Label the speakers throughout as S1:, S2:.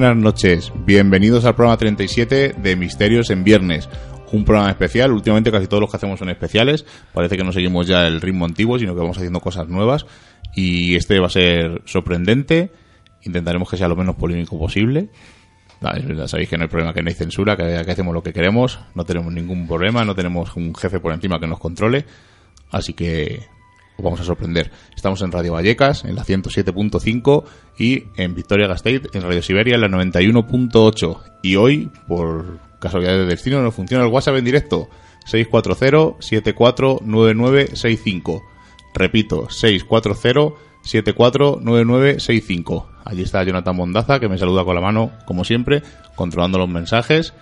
S1: Buenas noches, bienvenidos al programa 37 de Misterios en Viernes. Un programa especial, últimamente casi todos los que hacemos son especiales, parece que no seguimos ya el ritmo antiguo, sino que vamos haciendo cosas nuevas. Y este va a ser sorprendente, intentaremos que sea lo menos polémico posible. Ah, sabéis que no hay problema, que no hay censura, que hacemos lo que queremos, no tenemos ningún problema, no tenemos un jefe por encima que nos controle, así que os vamos a sorprender. Estamos en Radio Vallecas, en la 107.5 y en Victoria Gasteiz, en Radio Siberia, en la 91.8. Y hoy, por casualidad de destino, nos funciona el WhatsApp en directo. 640-749965. Repito, 640-749965. Allí está Jonathan Mondaza, que me saluda con la mano, como siempre, controlando los mensajes.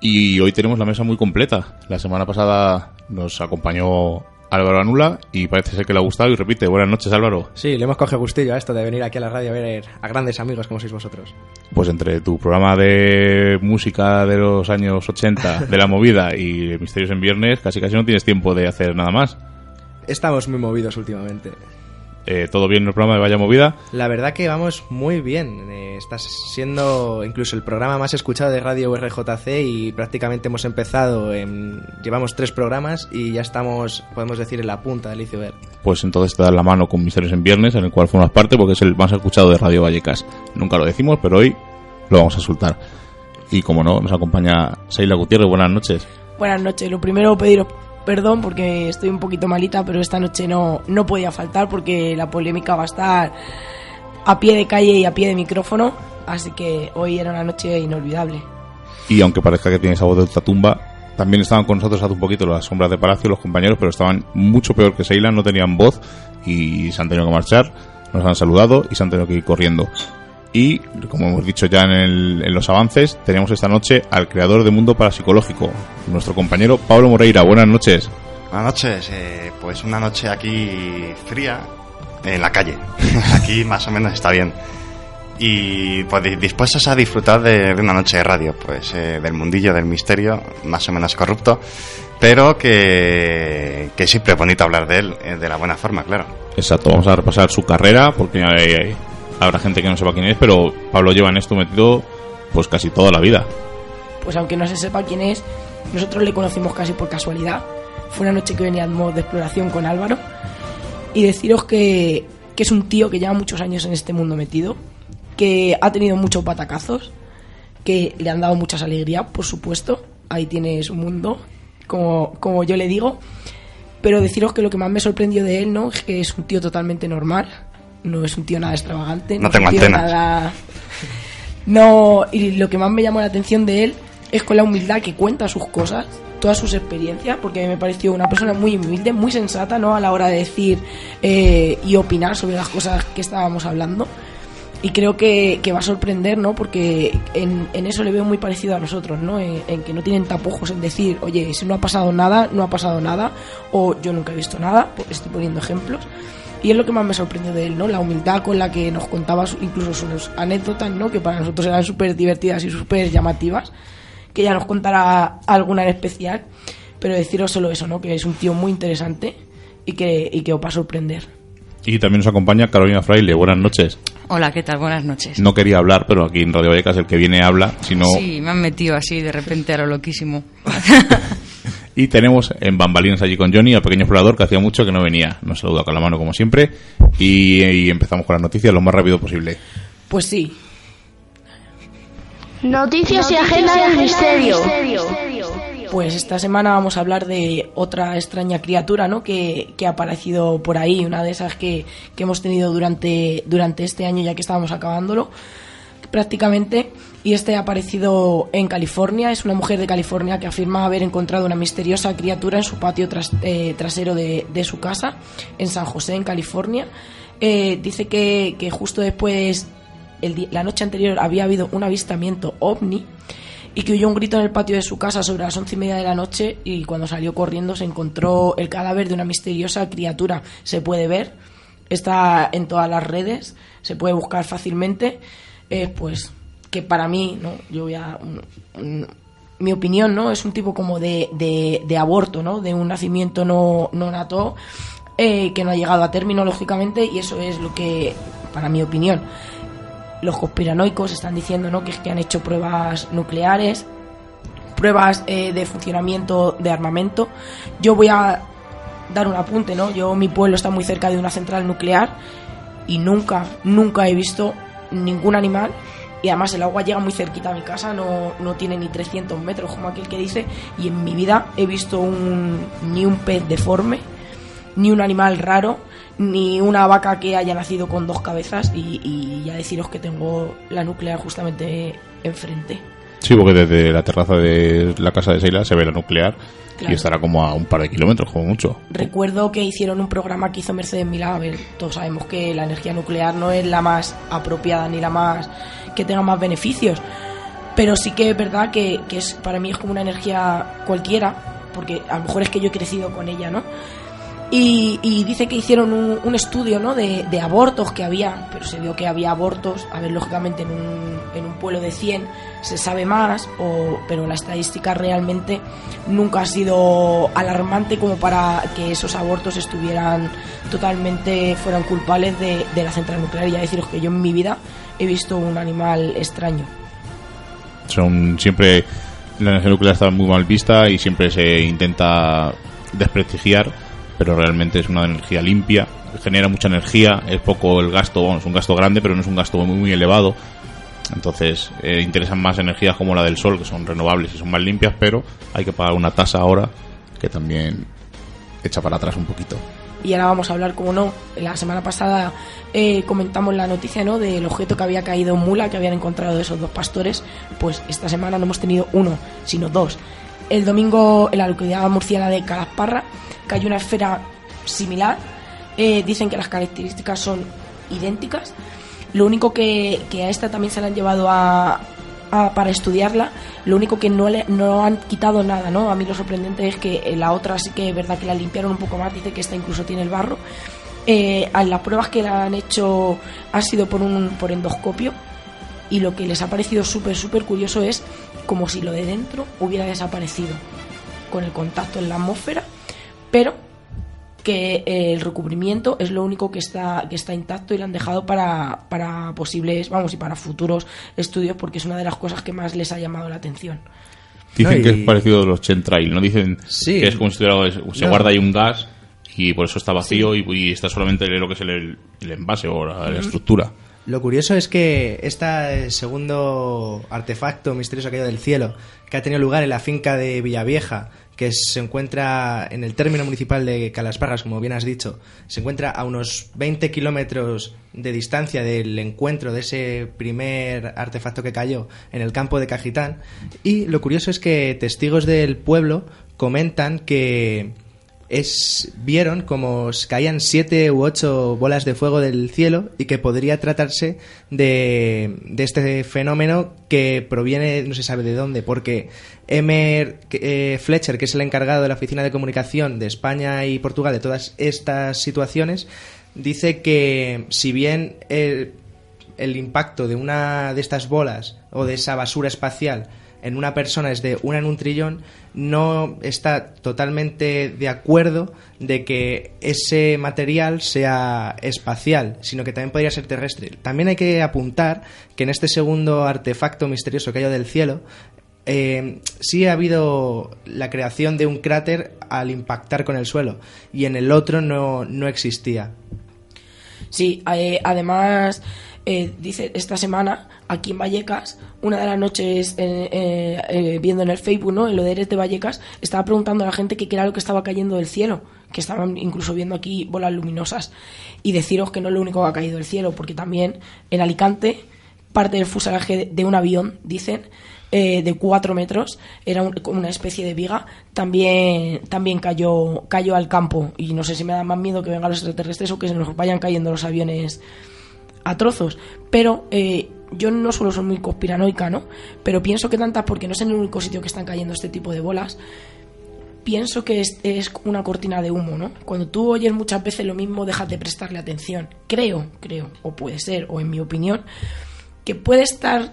S1: Y hoy tenemos la mesa muy completa. La semana pasada nos acompañó Álvaro Anula y parece ser que le ha gustado y repite. Buenas noches, Álvaro.
S2: Sí, le hemos cogido gustillo a esto de venir aquí a la radio a ver a grandes amigos como sois vosotros.
S1: Pues entre tu programa de música de los años 80, de la movida y Misterios en Viernes, casi casi no tienes tiempo de hacer nada más.
S2: Estamos muy movidos últimamente.
S1: Eh, ¿Todo bien en el programa de Vaya Movida?
S2: La verdad que vamos muy bien. Eh, está siendo incluso el programa más escuchado de Radio RJC y prácticamente hemos empezado, en, llevamos tres programas y ya estamos, podemos decir, en la punta del iceberg.
S1: Pues entonces te das la mano con Misterios en Viernes, en el cual formas parte porque es el más escuchado de Radio Vallecas. Nunca lo decimos, pero hoy lo vamos a soltar. Y como no, nos acompaña Seila Gutiérrez. Buenas noches.
S3: Buenas noches. Lo primero, pediros perdón porque estoy un poquito malita, pero esta noche no, no podía faltar porque la polémica va a estar a pie de calle y a pie de micrófono. Así que hoy era una noche inolvidable.
S1: Y aunque parezca que tienes voz de ultratumba, también estaban con nosotros hace un poquito las sombras de Palacio, los compañeros, pero estaban mucho peor que Seila, no tenían voz y se han tenido que marchar, nos han saludado y se han tenido que ir corriendo. Y, como hemos dicho ya en, el- en los avances, tenemos esta noche al creador de Mundo Parapsicológico, nuestro compañero Pablo Moreira. Buenas noches.
S4: Buenas noches, eh, pues una noche aquí fría, en la calle. aquí más o menos está bien. Y pues di- dispuestos a disfrutar de, de una noche de radio, pues eh, del mundillo del misterio, más o menos corrupto, pero que, que siempre es bonito hablar de él, eh, de la buena forma, claro.
S1: Exacto, vamos a repasar su carrera, porque hay- hay- habrá gente que no sepa quién es, pero Pablo lleva en esto metido pues casi toda la vida.
S3: Pues aunque no se sepa quién es, nosotros le conocimos casi por casualidad. Fue una noche que veníamos de exploración con Álvaro. Y deciros que, que es un tío que lleva muchos años en este mundo metido, que ha tenido muchos patacazos, que le han dado muchas alegrías, por supuesto. Ahí tiene su mundo, como, como yo le digo. Pero deciros que lo que más me sorprendió de él, ¿no? Es que es un tío totalmente normal. No es un tío nada extravagante.
S4: No tengo antenas.
S3: nada- No, y lo que más me llamó la atención de él es con la humildad que cuenta sus cosas, todas sus experiencias, porque me pareció una persona muy humilde, muy sensata, ¿no? A la hora de decir eh, y opinar sobre las cosas que estábamos hablando. Y creo que, que va a sorprender, ¿no? Porque en, en eso le veo muy parecido a nosotros, ¿no? En, en que no tienen tapujos en decir, oye, si no ha pasado nada, no ha pasado nada, o yo nunca he visto nada, estoy poniendo ejemplos. Y es lo que más me sorprendió de él, ¿no? La humildad con la que nos contaba su- incluso sus anécdotas, ¿no? Que para nosotros eran súper divertidas y súper llamativas, que ya nos contará alguna en especial. Pero deciros solo eso, ¿no? Que es un tío muy interesante y que, y que os va a sorprender.
S1: Y también nos acompaña Carolina Fraile. Buenas noches.
S5: Hola, ¿qué tal? Buenas noches.
S1: No quería hablar, pero aquí en Radio Vallecas el que viene habla. Si no...
S5: Sí, me han metido así de repente a lo loquísimo.
S1: Y tenemos en bambalinas allí con Johnny, al pequeño explorador que hacía mucho que no venía. Nos saluda con la mano como siempre y, y empezamos con las noticias lo más rápido posible.
S3: Pues sí,
S6: Noticias y agenda del misterio.
S3: Pues esta semana vamos a hablar de otra extraña criatura, ¿no? Que, que ha aparecido por ahí, una de esas que, que hemos tenido durante, durante este año, ya que estábamos acabándolo, prácticamente. Y este ha aparecido en California. Es una mujer de California que afirma haber encontrado una misteriosa criatura en su patio eh, trasero de, su casa, en San José, en California. Eh, dice que, justo después, la noche anterior, había habido un avistamiento ovni y que oyó un grito en el patio de su casa sobre las once y media de la noche y cuando salió corriendo se encontró el cadáver de una misteriosa criatura. Se puede ver, está en todas las redes, se puede buscar fácilmente. Eh, pues que para mí, ¿no? Yo voy a... mi opinión, ¿no? Es un tipo como de, de, de aborto, ¿no? De un nacimiento no, no nato eh, que no ha llegado a término, lógicamente, y eso es lo que, para mi opinión, los conspiranoicos están diciendo ¿no? que que han hecho pruebas nucleares, pruebas eh, de funcionamiento de armamento. Yo voy a dar un apunte, ¿no? Yo, mi pueblo está muy cerca de una central nuclear y nunca, nunca he visto ningún animal. Y además el agua llega muy cerquita a mi casa, no, no tiene ni 300 metros, como aquel que dice. Y en mi vida he visto un, ni un pez deforme, ni un animal raro, ni una vaca que haya nacido con dos cabezas. Y, y ya deciros que tengo la nuclear justamente enfrente.
S1: Sí, porque desde la terraza de la casa de Seila se ve la nuclear
S3: Claro.
S1: y estará como a un par de kilómetros, como mucho.
S3: Recuerdo que hicieron un programa que hizo Mercedes Milá. A ver, todos sabemos que la energía nuclear no es la más apropiada ni la más que tenga más beneficios. Pero sí que es verdad que, que es, para mí es como una energía cualquiera, porque a lo mejor es que yo he crecido con ella, ¿no? Y, y dice que hicieron un, estudio ¿no? de, de abortos que había, pero se vio que había abortos. A ver, lógicamente en un, en un pueblo de 100 se sabe más, o, pero la estadística realmente nunca ha sido alarmante como para que esos abortos estuvieran totalmente, fueran culpables de, de la central nuclear. Y ya deciros que yo en mi vida he visto un animal extraño.
S1: Son siempre la energía nuclear está muy mal vista y siempre se intenta desprestigiar, pero realmente es una energía limpia, genera mucha energía, es poco el gasto, bueno, es un gasto grande, pero no es un gasto muy muy elevado. Entonces, eh, interesan más energías como la del sol, que son renovables y son más limpias, pero hay que pagar una tasa ahora que también echa para atrás un poquito.
S3: Y ahora vamos a hablar, como no, la semana pasada eh, comentamos la noticia ¿no? del objeto que había caído en Mula, que habían encontrado esos dos pastores. Pues esta semana no hemos tenido uno, sino dos. El domingo en la localidad murciana de Calasparra cayó una esfera similar. Eh, dicen que las características son idénticas. Lo único que, a esta también se la han llevado a, para estudiarla. Lo único que no, le, no han quitado nada, ¿no? A mí lo sorprendente es que eh, la otra sí que es verdad que la limpiaron un poco más. Dice que esta incluso tiene el barro. Eh, las pruebas que la han hecho ha sido por un por endoscopio y lo que les ha parecido súper súper curioso es como si lo de dentro hubiera desaparecido con el contacto en la atmósfera, pero que eh, el recubrimiento es lo único que está que está intacto y lo han dejado para, para posibles, vamos, y para futuros estudios porque es una de las cosas que más les ha llamado la atención.
S1: Dicen
S2: No,
S1: que
S2: y-
S1: es parecido a los chemtrail, ¿no? Dicen
S2: Sí.
S1: que es como si tuviera- se
S2: No.
S1: guarda ahí un gas y por eso está vacío y, y está solamente lo que es el, el envase o la, la estructura.
S2: Lo curioso es que este segundo artefacto misterioso caído del cielo, que ha tenido lugar en la finca de Villavieja, que se encuentra en el término municipal de Calasparras, como bien has dicho, se encuentra a unos 20 kilómetros de distancia del encuentro de ese primer artefacto que cayó en el campo de Cajitán. Y lo curioso es que testigos del pueblo comentan que es vieron como caían siete u ocho bolas de fuego del cielo y que podría tratarse de, de este fenómeno que proviene no se sabe de dónde porque Emer eh, Fletcher que es el encargado de la oficina de comunicación de España y Portugal de todas estas situaciones dice que si bien el, el impacto de una de estas bolas o de esa basura espacial en una persona es de una en un trillón, no está totalmente de acuerdo de que ese material sea espacial, sino que también podría ser terrestre. También hay que apuntar que en este segundo artefacto misterioso que hay del cielo, eh, sí ha habido la creación de un cráter al impactar con el suelo y en el otro no, no existía.
S3: Sí, eh, además, eh, dice, esta semana, aquí en Vallecas, una de las noches eh, eh, eh, viendo en el Facebook, ¿no? En lo de Eres de Vallecas, estaba preguntando a la gente qué era lo que estaba cayendo del cielo, que estaban incluso viendo aquí bolas luminosas. Y deciros que no es lo único que ha caído del cielo, porque también en Alicante, parte del fuselaje de un avión, dicen, de cuatro metros, era un- una especie de viga, también, también cayó, cayó al campo. Y no sé si me da más miedo que vengan los extraterrestres o que se nos vayan cayendo los aviones a trozos. Pero yo no suelo ser muy conspiranoica, ¿no? Pero pienso que tantas, porque no es en el único sitio que están cayendo este tipo de bolas, pienso que es, es una cortina de humo, ¿no? Cuando tú oyes muchas veces lo mismo, dejas de prestarle atención. Creo, creo, o puede ser, o en mi opinión, que puede estar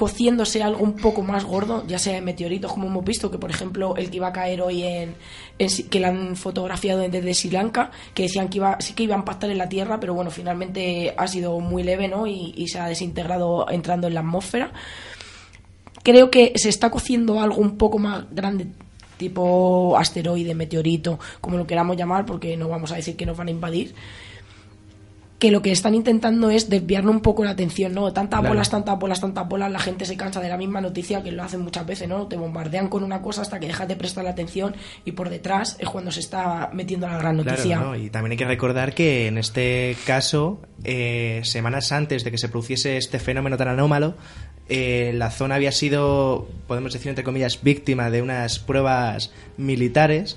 S3: cociéndose algo un poco más gordo, ya sea en meteoritos, como hemos visto, que por ejemplo el que iba a caer hoy en, en que la han fotografiado desde Sri Lanka, que decían que iba, sí que iba a impactar en la Tierra, pero bueno, finalmente ha sido muy leve, ¿no? Y se ha desintegrado entrando en la atmósfera. Creo que se está cociendo algo un poco más grande, tipo asteroide, meteorito, como lo queramos llamar, porque no vamos a decir que nos van a invadir que lo que están intentando es desviarnos un poco la atención, ¿no? Tantas
S2: Claro.
S3: bolas, tantas bolas, tantas bolas, la gente se cansa de la misma noticia que lo hacen muchas veces, ¿no? Te bombardean con una cosa hasta que dejas de prestar la atención y por detrás es cuando se está metiendo la gran noticia.
S2: Claro, ¿no? y también hay que recordar que en este caso, eh, semanas antes de que se produciese este fenómeno tan anómalo, eh, la zona había sido, podemos decir entre comillas, víctima de unas pruebas militares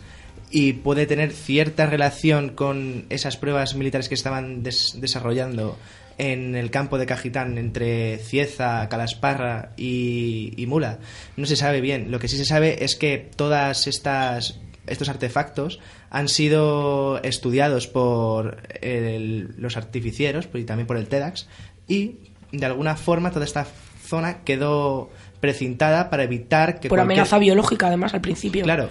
S2: y puede tener cierta relación con esas pruebas militares que estaban des- desarrollando en el campo de Cajitán entre Cieza, Calasparra y, y Mula. No se sabe bien. Lo que sí se sabe es que todas estas estos artefactos han sido estudiados por el- los artificieros y también por el TEDx y de alguna forma toda esta zona quedó precintada para evitar que
S3: por
S2: cualquier-
S3: amenaza biológica, además, al principio.
S2: Claro.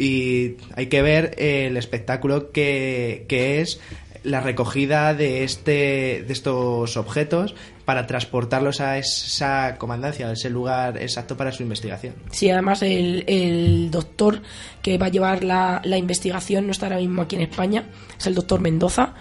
S2: Y hay que ver el espectáculo que, que es la recogida de este de estos objetos para transportarlos a esa comandancia, a ese lugar exacto para su investigación.
S3: Sí, además el, el doctor que va a llevar la, la investigación no está ahora mismo aquí en España, es el doctor Mendoza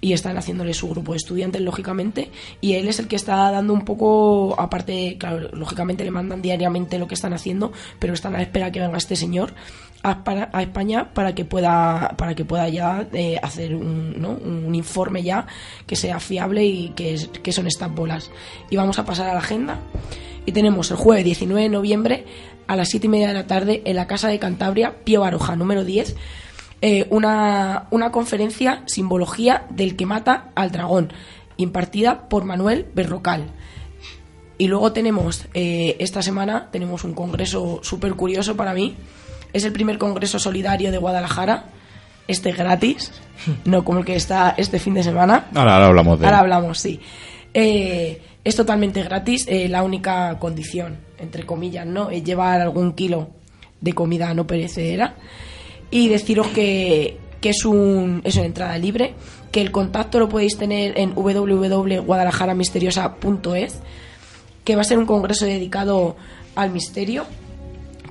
S3: y están haciéndole su grupo de estudiantes, lógicamente, y él es el que está dando un poco, aparte, claro, lógicamente le mandan diariamente lo que están haciendo, pero están a la espera que venga este señor a, para- a España para que pueda para que pueda ya eh, hacer un, ¿no? un informe ya que sea fiable y que, que son estas bolas. Y vamos a pasar a la agenda. Y tenemos el jueves 19 de noviembre a las 7 y media de la tarde en la Casa de Cantabria, Pío Baroja, número 10, eh, una, una conferencia Simbología del que mata al dragón, impartida por Manuel Berrocal. Y luego tenemos, eh, esta semana, tenemos un congreso súper curioso para mí. Es el primer congreso solidario de Guadalajara. Este es gratis, no como el que está este fin de semana.
S1: Ahora, ahora hablamos de
S3: Ahora hablamos, sí. Eh, es totalmente gratis. eh, la única condición, entre comillas, ¿no? Es llevar algún kilo de comida no perecedera. Y deciros que, que es, un, es una entrada libre, que el contacto lo podéis tener en www.guadalajaramisteriosa.es, que va a ser un congreso dedicado al misterio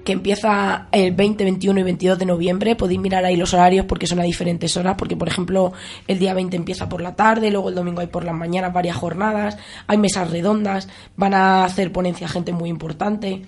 S3: que empieza el 20, 21 y 22 de noviembre. Podéis mirar ahí los horarios porque son a diferentes horas, porque por ejemplo el día 20 empieza por la tarde, luego el domingo hay por las mañanas varias jornadas, hay mesas redondas, van a hacer ponencia gente muy importante.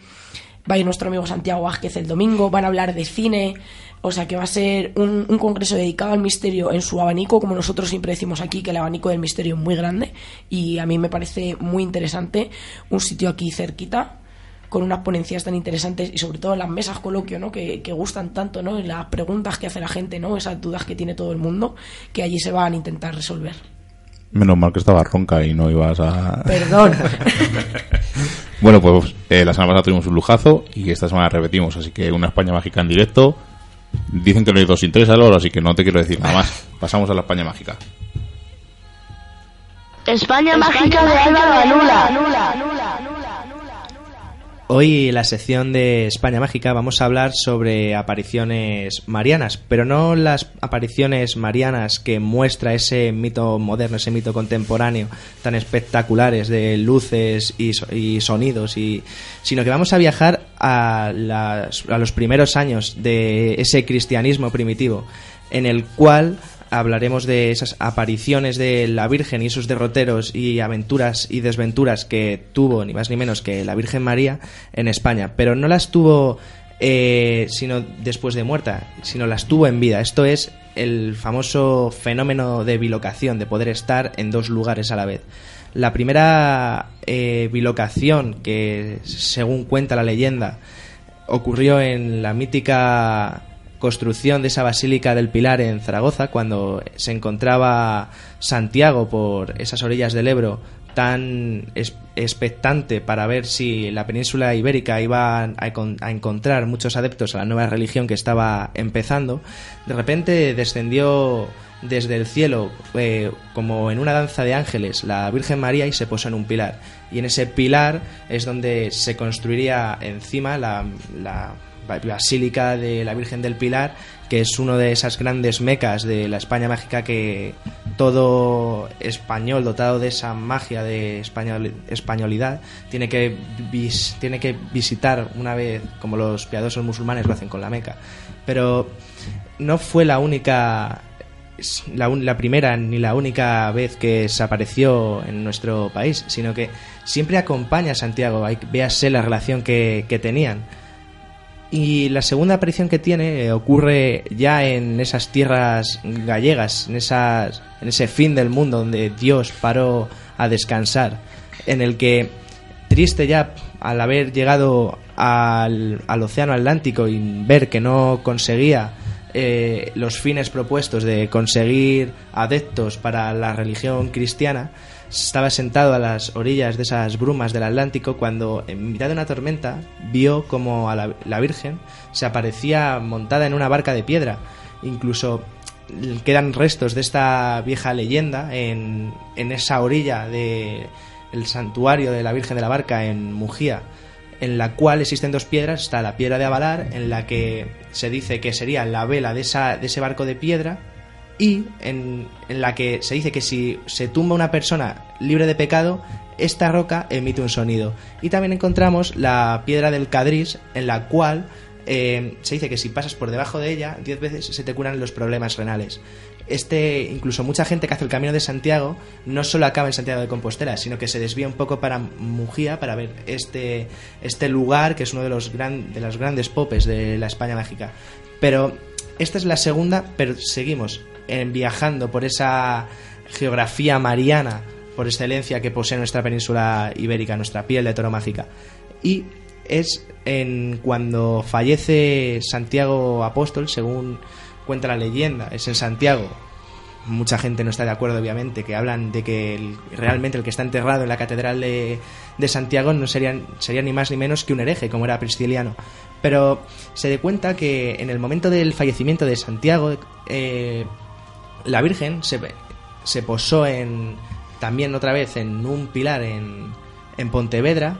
S3: Va a ir nuestro amigo Santiago Vázquez el domingo, van a hablar de cine, o sea que va a ser un, congreso dedicado al misterio en su abanico, como nosotros siempre decimos aquí, que el abanico del misterio es muy grande y a mí me parece muy interesante un sitio aquí cerquita con unas ponencias tan interesantes y sobre todo las mesas coloquio, ¿no? Que, que gustan tanto, ¿no? Y las preguntas que hace la gente, ¿no? Esas dudas que tiene todo el mundo, que allí se van a intentar resolver.
S1: Menos mal que estaba ronca y no ibas a...
S3: Perdón.
S1: Bueno, pues eh, la semana pasada tuvimos un lujazo y esta semana repetimos, así que una España mágica en directo. Dicen que no hay dos sin tres al oro, así que no te quiero decir nada más. Pasamos a la España mágica.
S6: España mágica de Álvaro Alula.
S2: Hoy en la sección de España Mágica vamos a hablar sobre apariciones marianas, pero no las apariciones marianas que muestra ese mito moderno, ese mito contemporáneo tan espectaculares de luces y, so- y sonidos, y, sino que vamos a viajar a, a los primeros años de ese cristianismo primitivo, en el cual hablaremos de esas apariciones de la Virgen y esos derroteros y aventuras y desventuras que tuvo ni más ni menos que la Virgen María en España, pero no las tuvo eh, sino después de muerta, sino las tuvo en vida. Esto es el famoso fenómeno de bilocación, de poder estar en dos lugares a la vez. La primera eh, bilocación que, según cuenta la leyenda, ocurrió en la mítica construcción de esa Basílica del Pilar en Zaragoza, cuando se encontraba Santiago por esas orillas del Ebro tan expectante para ver si la península ibérica iba a, encon- a encontrar muchos adeptos a la nueva religión que estaba empezando, de repente descendió desde el cielo eh, como en una danza de ángeles la Virgen María y se posó en un pilar. Y en ese pilar es donde se construiría encima la Basílica de la Virgen del Pilar, que es uno de esas grandes mecas de la España mágica que todo español dotado de esa magia de español, españolidad tiene que, tiene que visitar una vez, como los piadosos musulmanes lo hacen con la Meca. Pero no fue la única la, primera ni la única vez que se apareció en nuestro país, sino que siempre acompaña a Santiago, véase la relación que, que tenían. Y la segunda aparición que tiene eh, ocurre ya en esas tierras gallegas, en, esas, en ese fin del mundo donde Dios paró a descansar, en el que, triste ya al haber llegado al, Océano Atlántico y ver que no conseguía eh, los fines propuestos de conseguir adeptos para la religión cristiana, estaba sentado a las orillas de esas brumas del Atlántico cuando, en mitad de una tormenta, vio como a la, Virgen se aparecía montada en una barca de piedra. Incluso quedan restos de esta vieja leyenda en, en esa orilla de el santuario de la Virgen de la Barca en Mujía, en la cual existen dos piedras. Está la piedra de Avalar, en la que se dice que sería la vela de, esa, de ese barco de piedra, y en, la que se dice que si se tumba una persona libre de pecado, esta roca emite un sonido. Y también encontramos la piedra del Cadris, en la cual eh, se dice que si pasas por debajo de ella, 10 veces se te curan los problemas renales. Este, incluso mucha gente que hace el camino de Santiago, no solo acaba en Santiago de Compostela, sino que se desvía un poco para Mujía para ver este, este lugar que es uno de los, gran, de los grandes popes de la España mágica. Pero esta es la segunda, pero seguimos en viajando por esa geografía mariana por excelencia que posee nuestra península ibérica, nuestra piel de toro mágica. Y es en cuando fallece Santiago Apóstol, según cuenta la leyenda, es en Santiago. Mucha gente no está de acuerdo, obviamente, que hablan de que realmente el que está enterrado en la catedral de, de Santiago no sería, sería ni más ni menos que un hereje, como era Prisciliano. Pero se da cuenta que en el momento del fallecimiento de Santiago, eh, la Virgen se, posó en también otra vez en un pilar en, Pontevedra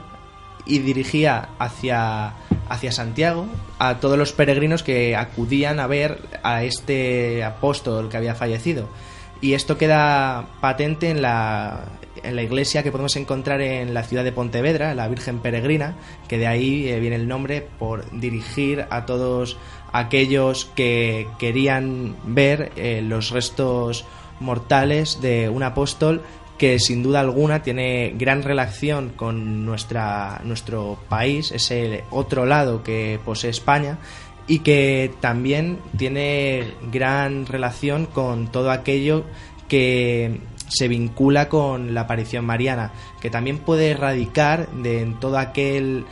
S2: y dirigía hacia, hacia Santiago a todos los peregrinos que acudían a ver a este apóstol que había fallecido. Y esto queda patente en la, en la iglesia que podemos encontrar en la ciudad de Pontevedra, la Virgen Peregrina, que de ahí eh, viene el nombre por dirigir a todos aquellos que querían ver eh, los restos mortales de un apóstol que sin duda alguna tiene gran relación con nuestra, nuestro país, ese otro lado que posee España, y que también tiene gran relación con todo aquello que se vincula con la aparición mariana, que también puede radicar de en todo aquel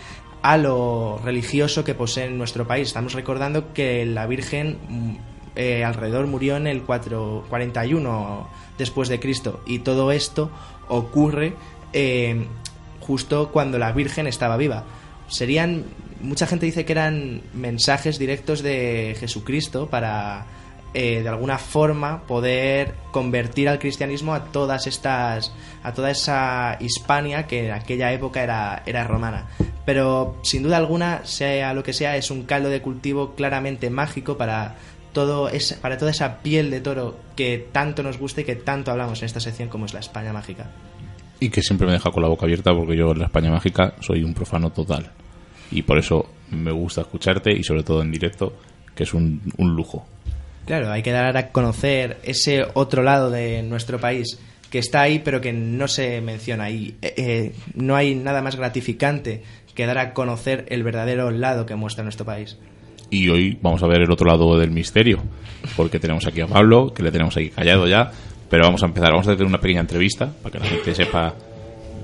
S2: halo religioso que posee en nuestro país. Estamos recordando que la Virgen mm, eh, alrededor murió en el 4, 41 después de Cristo y todo esto ocurre eh, justo cuando la Virgen estaba viva. Serían mucha gente dice que eran mensajes directos de Jesucristo para eh, de alguna forma poder convertir al cristianismo a todas estas a toda esa Hispania que en aquella época era era romana pero sin duda alguna, sea lo que sea, es un caldo de cultivo claramente mágico para todo es, para toda esa piel de toro que tanto nos gusta y que tanto hablamos en esta sección como es la España mágica.
S1: Y que siempre me deja con la boca abierta porque yo en la España mágica soy un profano total. Y por eso me gusta escucharte y sobre todo en directo, que es un, un lujo.
S2: Claro, hay que dar a conocer ese otro lado de nuestro país que está ahí pero que no se menciona y eh, eh, no hay nada más gratificante que dar a conocer el verdadero lado que muestra nuestro país.
S1: Y hoy vamos a ver el otro lado del misterio, porque tenemos aquí a Pablo, que le tenemos aquí callado ya, pero vamos a empezar, vamos a hacer una pequeña entrevista para que la gente sepa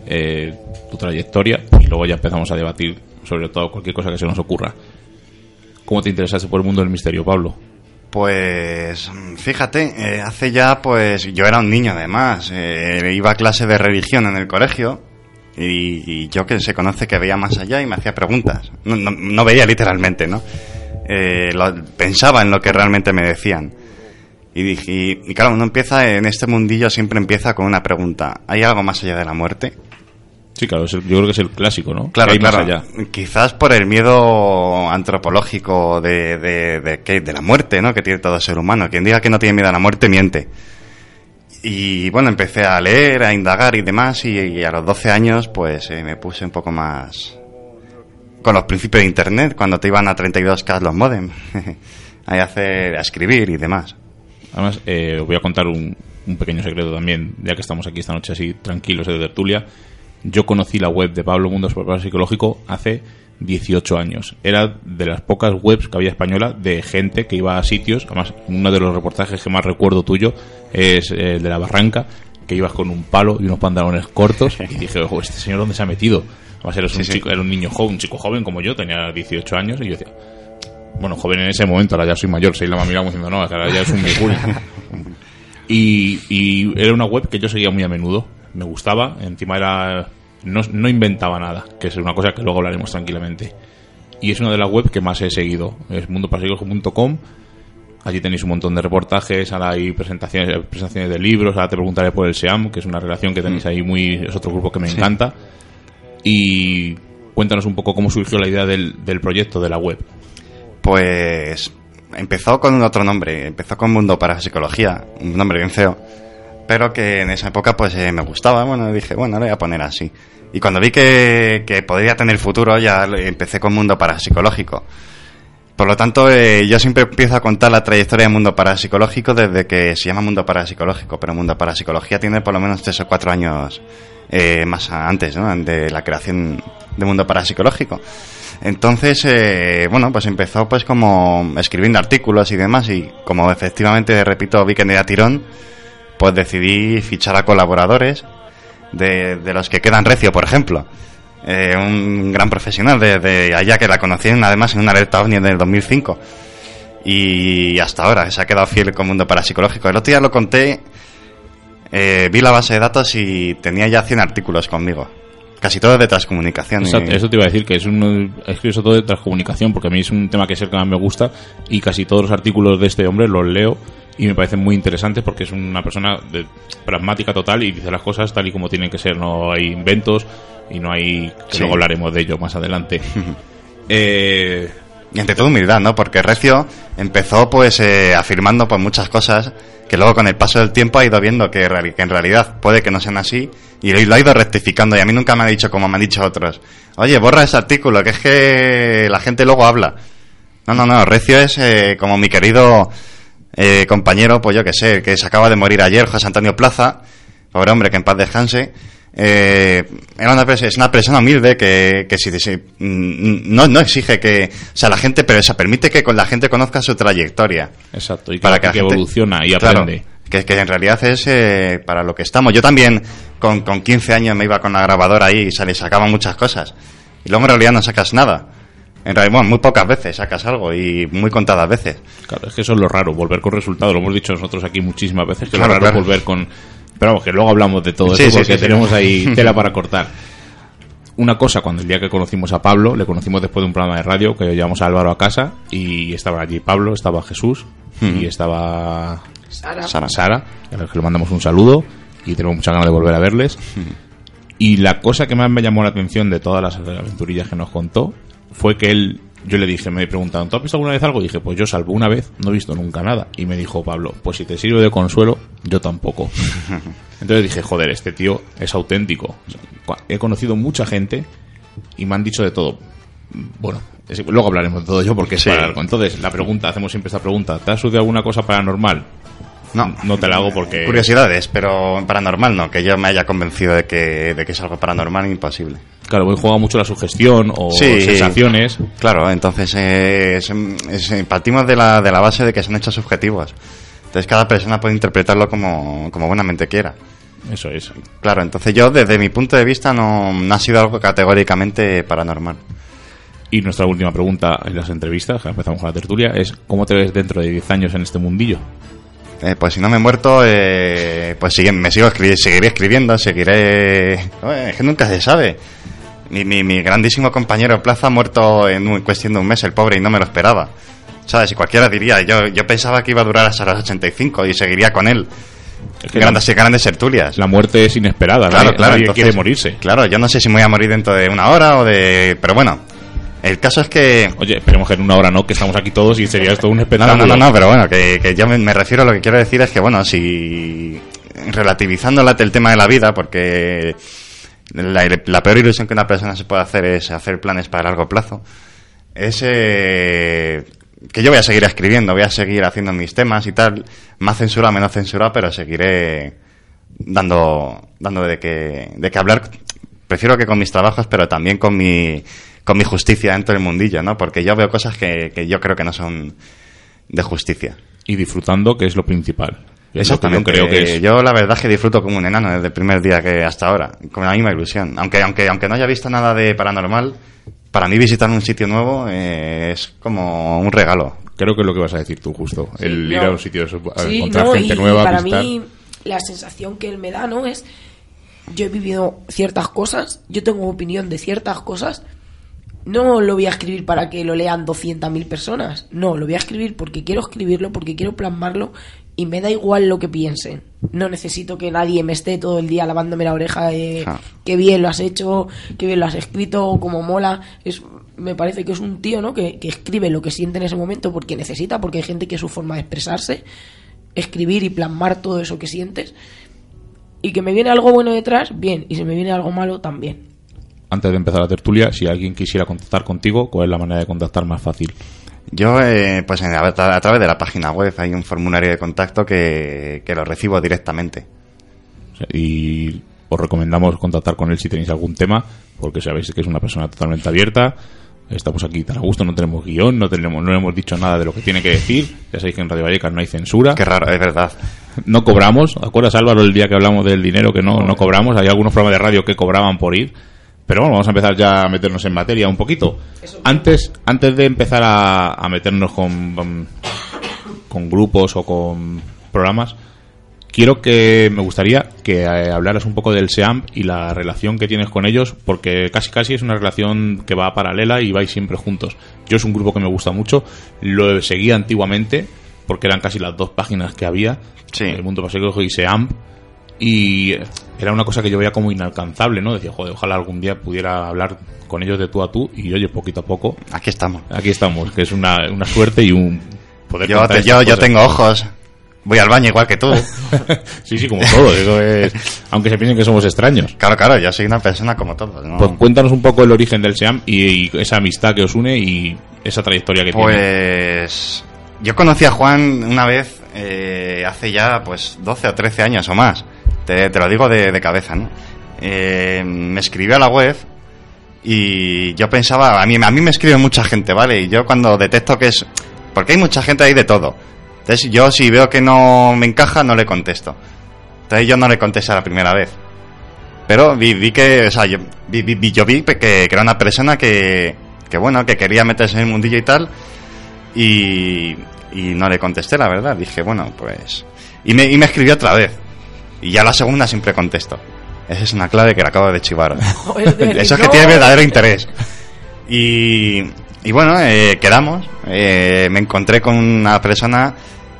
S1: eh, tu trayectoria y luego ya empezamos a debatir sobre todo cualquier cosa que se nos ocurra. ¿Cómo te interesaste por el mundo del misterio, Pablo?
S4: Pues fíjate, eh, hace ya, pues yo era un niño además, eh, iba a clase de religión en el colegio y, y yo que se conoce que veía más allá y me hacía preguntas. No, no- no veía literalmente, ¿no? Eh, lo- pensaba en lo que realmente me decían. Y dije, y, y claro, uno empieza en este mundillo, siempre empieza con una pregunta. ¿Hay algo más allá de la muerte?
S1: Sí, claro, es el- yo creo que es el clásico, ¿no?
S4: Claro,
S1: ¿Qué hay más
S4: claro.
S1: allá?
S4: Quizás por el miedo antropológico de, de, de, de la muerte, ¿no? Que tiene todo ser humano. Quien diga que no tiene miedo a la muerte miente. Y bueno, empecé a leer, a indagar y demás, y, a los 12 años, pues eh, me puse un poco más con los principios de internet, cuando te iban a 32K los modem. Ahí a hacer, a escribir y demás.
S1: Además, eh, os voy a contar un, pequeño secreto también, ya que estamos aquí esta noche así tranquilos de tertulia. Yo conocí la web de Pablo Preparo Psicológico hace 18 años. Era de las pocas webs que había española de gente que iba a sitios. Además, uno de los reportajes que más recuerdo tuyo es el de la Barranca, que ibas con un palo y unos pantalones cortos. Y dije, ojo, ¿este señor dónde se ha metido? Además, eres un
S4: Sí,
S1: chico, era un niño joven, un chico joven como yo, tenía 18 años. Y yo decía, bueno, joven en ese momento, ahora ya soy mayor, se la me miramos diciendo, no, ahora ya es un mijul. y, y era una web que yo seguía muy a menudo, me gustaba, encima era no, no inventaba nada, que es una cosa que luego hablaremos tranquilamente. Y es una de las webs que más he seguido, es mundoparapsicológico.com. Allí tenéis un montón de reportajes, ahora hay presentaciones, presentaciones de libros, ahora te preguntaré por el SEAM, que es una relación que tenéis ahí muy, es otro grupo que me encanta. Y cuéntanos un poco cómo surgió la idea del, del proyecto de la web.
S4: Pues empezó con otro nombre, empezó con Mundo para Psicología, un nombre bien feo, pero que en esa época pues eh, me gustaba, bueno, dije, bueno, lo voy a poner así. Y cuando vi que, que podría tener futuro, ya empecé con Mundo Parapsicológico. Por lo tanto, eh, yo siempre empiezo a contar la trayectoria de Mundo Parapsicológico desde que se llama Mundo Parapsicológico, pero Mundo Parapsicología tiene por lo menos tres o cuatro años eh, más antes ¿no? de la creación de Mundo Parapsicológico. Entonces, eh, bueno, pues empezó pues como escribiendo artículos y demás y como efectivamente, repito, vi que era tirón, pues decidí fichar a colaboradores de, de los que quedan recio, por ejemplo. Eh, un gran profesional de, de allá que la conocí además en una alerta ovni del 2005 y hasta ahora se ha quedado fiel con Mundo Parapsicológico. El otro día lo conté, eh, vi la base de datos y tenía ya 100 artículos conmigo. Casi todos de transcomunicación.
S1: Eso,
S4: y-
S1: eso te iba a decir, que es un, es que eso todo de transcomunicación, porque a mí es un tema que es el que más me gusta y casi todos los artículos de este hombre los leo y me parecen muy interesantes porque es una persona de, pragmática total y dice las cosas tal y como tienen que ser, no hay inventos y no hay... que
S4: Sí.
S1: luego hablaremos de ello más adelante. eh,
S4: Y ante todo humildad, ¿no? Porque Recio empezó pues eh, afirmando pues muchas cosas que luego con el paso del tiempo ha ido viendo que en realidad puede que no sean así y lo ha ido rectificando y a mí nunca me ha dicho como me han dicho otros, oye, borra ese artículo, que es que la gente luego habla. No, no, no, Recio es eh, como mi querido eh, compañero, pues yo que sé, que se acaba de morir ayer, José Antonio Plaza, pobre hombre, que en paz descanse. Eh, era una, es una persona humilde que, que si, si- mm, no, no exige que, o sea, la gente, pero se permite que con la gente conozca su trayectoria.
S1: exacto, y que,
S4: Para que
S1: que
S4: gente-
S1: evoluciona y
S4: Claro,
S1: aprende.
S4: que, que en realidad es eh, para lo que estamos. Yo también con, con 15 años me iba con la grabadora ahí y salí, sacaba muchas cosas. Y luego en realidad no sacas nada. En realidad, bueno, muy pocas veces sacas algo y muy contadas veces.
S1: Claro, es que eso es lo raro, volver con resultados. Lo hemos dicho nosotros aquí muchísimas veces, que
S4: Claro,
S1: lo raro es
S4: claro.
S1: volver con... Pero vamos, que luego hablamos de todo
S4: Sí,
S1: eso
S4: sí,
S1: porque
S4: sí, sí.
S1: tenemos ahí tela para cortar. Una cosa, cuando el día que conocimos a Pablo, le conocimos después de un programa de radio que llevamos a Álvaro a casa y estaba allí Pablo, estaba Jesús y estaba
S3: Sara.
S4: Sara.
S1: Sara, a los que le mandamos un saludo y tenemos muchas ganas de volver a verles. Y la cosa que más me llamó la atención de todas las aventurillas que nos contó fue que él, yo le dije, me preguntaron, ¿tú has visto alguna vez algo? Y dije, pues yo salvo una vez, no he visto nunca nada. Y me dijo Pablo, pues si te sirve de consuelo, yo tampoco. Entonces dije, joder, este tío es auténtico. He conocido mucha gente y me han dicho de todo. Bueno, es- luego hablaremos de todo yo porque es
S4: Sí.
S1: para algo. Entonces, la pregunta, hacemos siempre esta pregunta, ¿te ha sucedido alguna cosa paranormal?
S4: No.
S1: No te la hago porque...
S4: Curiosidades, pero paranormal no, que yo me haya convencido de que, de que es algo paranormal imposible.
S1: Claro, voy juega mucho la sugestión o
S4: Sí.
S1: sensaciones.
S4: Claro, entonces eh, es- es- partimos de la, de la base de que son hechos subjetivos. Entonces cada persona puede interpretarlo como, como buenamente quiera.
S1: Eso es.
S4: Claro, entonces yo desde mi punto de vista no, no ha sido algo categóricamente paranormal.
S1: Y nuestra última pregunta en las entrevistas, que empezamos con la tertulia, es ¿cómo te ves dentro de 10 años en este mundillo?
S4: Eh, pues si no me he muerto, eh, pues sigue- me sigo seguiré escribiendo, seguiré... Eh, es que nunca se sabe. Mi, mi, mi grandísimo compañero Plaza ha muerto en un- cuestión de un mes, el pobre, y no me lo esperaba. ¿Sabes? Si cualquiera diría, yo, yo pensaba que iba a durar hasta los 85 y seguiría con él.
S1: Es que
S4: grandes, grandes tertulias.
S1: La muerte es inesperada,
S4: Claro,
S1: nadie,
S4: claro.
S1: nadie
S4: entonces-
S1: quiere morirse.
S4: Claro, yo no sé si me voy a morir dentro de una hora o de... Pero bueno, el caso es que...
S1: Oye, esperemos que en una hora no, que estamos aquí todos y sería esto un
S4: No, no,
S1: espectáculo.
S4: no, no, no, pero bueno, que, que yo me, me refiero a lo que quiero decir es que, bueno, si relativizando la- el tema de la vida, porque la, la peor ilusión que una persona se puede hacer es hacer planes para largo plazo, es eh, que yo voy a seguir escribiendo, voy a seguir haciendo mis temas y tal, más censura, menos censura, pero seguiré dando, dando de que, de que hablar, prefiero que con mis trabajos, pero también con mi, con mi justicia dentro del mundillo, ¿no? Porque yo veo cosas que, que yo creo que no son de justicia.
S1: Y disfrutando, que es lo principal. Es lo que yo
S4: Exactamente.
S1: creo que es.
S4: Yo la verdad es que disfruto como un enano desde el primer día que hasta ahora, con la misma ilusión. Aunque, aunque, aunque no haya visto nada de paranormal, para mí visitar un sitio nuevo eh, es como un regalo.
S1: Creo que es lo que vas a decir tú, justo. el ir a un sitio, a
S3: Sí,
S1: encontrar
S3: no,
S1: gente
S3: y
S1: nueva,
S3: para
S1: visitar.
S3: mí la sensación que él me da, ¿no? Es, yo he vivido ciertas cosas, yo tengo opinión de ciertas cosas, no lo voy a escribir para que lo lean 200.000 personas, no, lo voy a escribir porque quiero escribirlo, porque quiero plasmarlo y me da igual lo que piensen. No necesito que nadie me esté todo el día lavándome la oreja de
S4: Ah.
S3: qué bien lo has hecho, qué bien lo has escrito, cómo mola. Es, me parece que es un tío, ¿no? Que, que escribe lo que siente en ese momento porque necesita, porque hay gente que es su forma de expresarse, escribir y plasmar todo eso que sientes. Y que me viene algo bueno detrás, bien. Y si me viene algo malo, también.
S1: Antes de empezar la tertulia, si alguien quisiera contactar contigo, ¿cuál es la manera de contactar más fácil?
S4: Yo, eh, pues a, a través de la página web hay un formulario de contacto que, que lo recibo directamente.
S1: Y os recomendamos contactar con él si tenéis algún tema, porque sabéis que es una persona totalmente abierta. Estamos aquí tan a gusto, no tenemos guion, no tenemos, no hemos dicho nada de lo que tiene que decir. Ya sabéis que en Radio Vallecas no hay censura.
S4: Qué raro, es verdad.
S1: No cobramos. ¿Acuerdas, Álvaro, el día que hablamos del dinero que no, no cobramos? Hay algunos programas de radio que cobraban por ir. Pero bueno, vamos a empezar ya a meternos en materia un poquito. Antes, antes de empezar a, a meternos con, con, grupos o con programas, quiero que me gustaría que eh, hablaras un poco del SEAMP y la relación que tienes con ellos, porque casi casi es una relación que va paralela y vais siempre juntos. Yo es un grupo que me gusta mucho, lo seguía antiguamente, porque eran casi las dos páginas que había,
S4: Sí.
S1: El Mundo Paseo y SEAMP, y era una cosa que yo veía como inalcanzable, ¿no? Decía, joder, ojalá algún día pudiera hablar con ellos de tú a tú, y oye, poquito a poco,
S4: Aquí estamos.
S1: aquí estamos, que es una, una suerte y un poder
S4: Yo, te- yo, tengo ojos. Voy al baño igual que tú.
S1: sí, sí, como todos. Eso es, aunque se piensen que somos extraños.
S4: Claro, claro, yo soy una persona como todos. ¿no?
S1: Pues cuéntanos un poco el origen del SEAM y, y esa amistad que os une y esa trayectoria que tiene.
S4: Pues yo conocí a Juan una vez eh, hace ya pues 12 o 13 años o más. Te, te lo digo de, de cabeza, ¿no? Eh, me escribió a la web y yo pensaba, a mí, a mí me escribe mucha gente, ¿vale? Y yo cuando detecto que es... Porque hay mucha gente ahí de todo. Entonces yo si veo que no me encaja, no le contesto. Entonces yo no le contesté la primera vez. Pero vi, vi que, o sea, yo vi, vi- vi- yo vi que, que era una persona que, que, bueno, que quería meterse en el mundillo y tal. Y, y no le contesté, la verdad. Dije, bueno, pues... Y me, y me escribió otra vez. Y ya la segunda siempre contesto. Esa es una clave que le acabo de chivar. Eso es que
S3: no.
S4: tiene verdadero interés. Y, y bueno, eh, quedamos. Eh, me encontré con una persona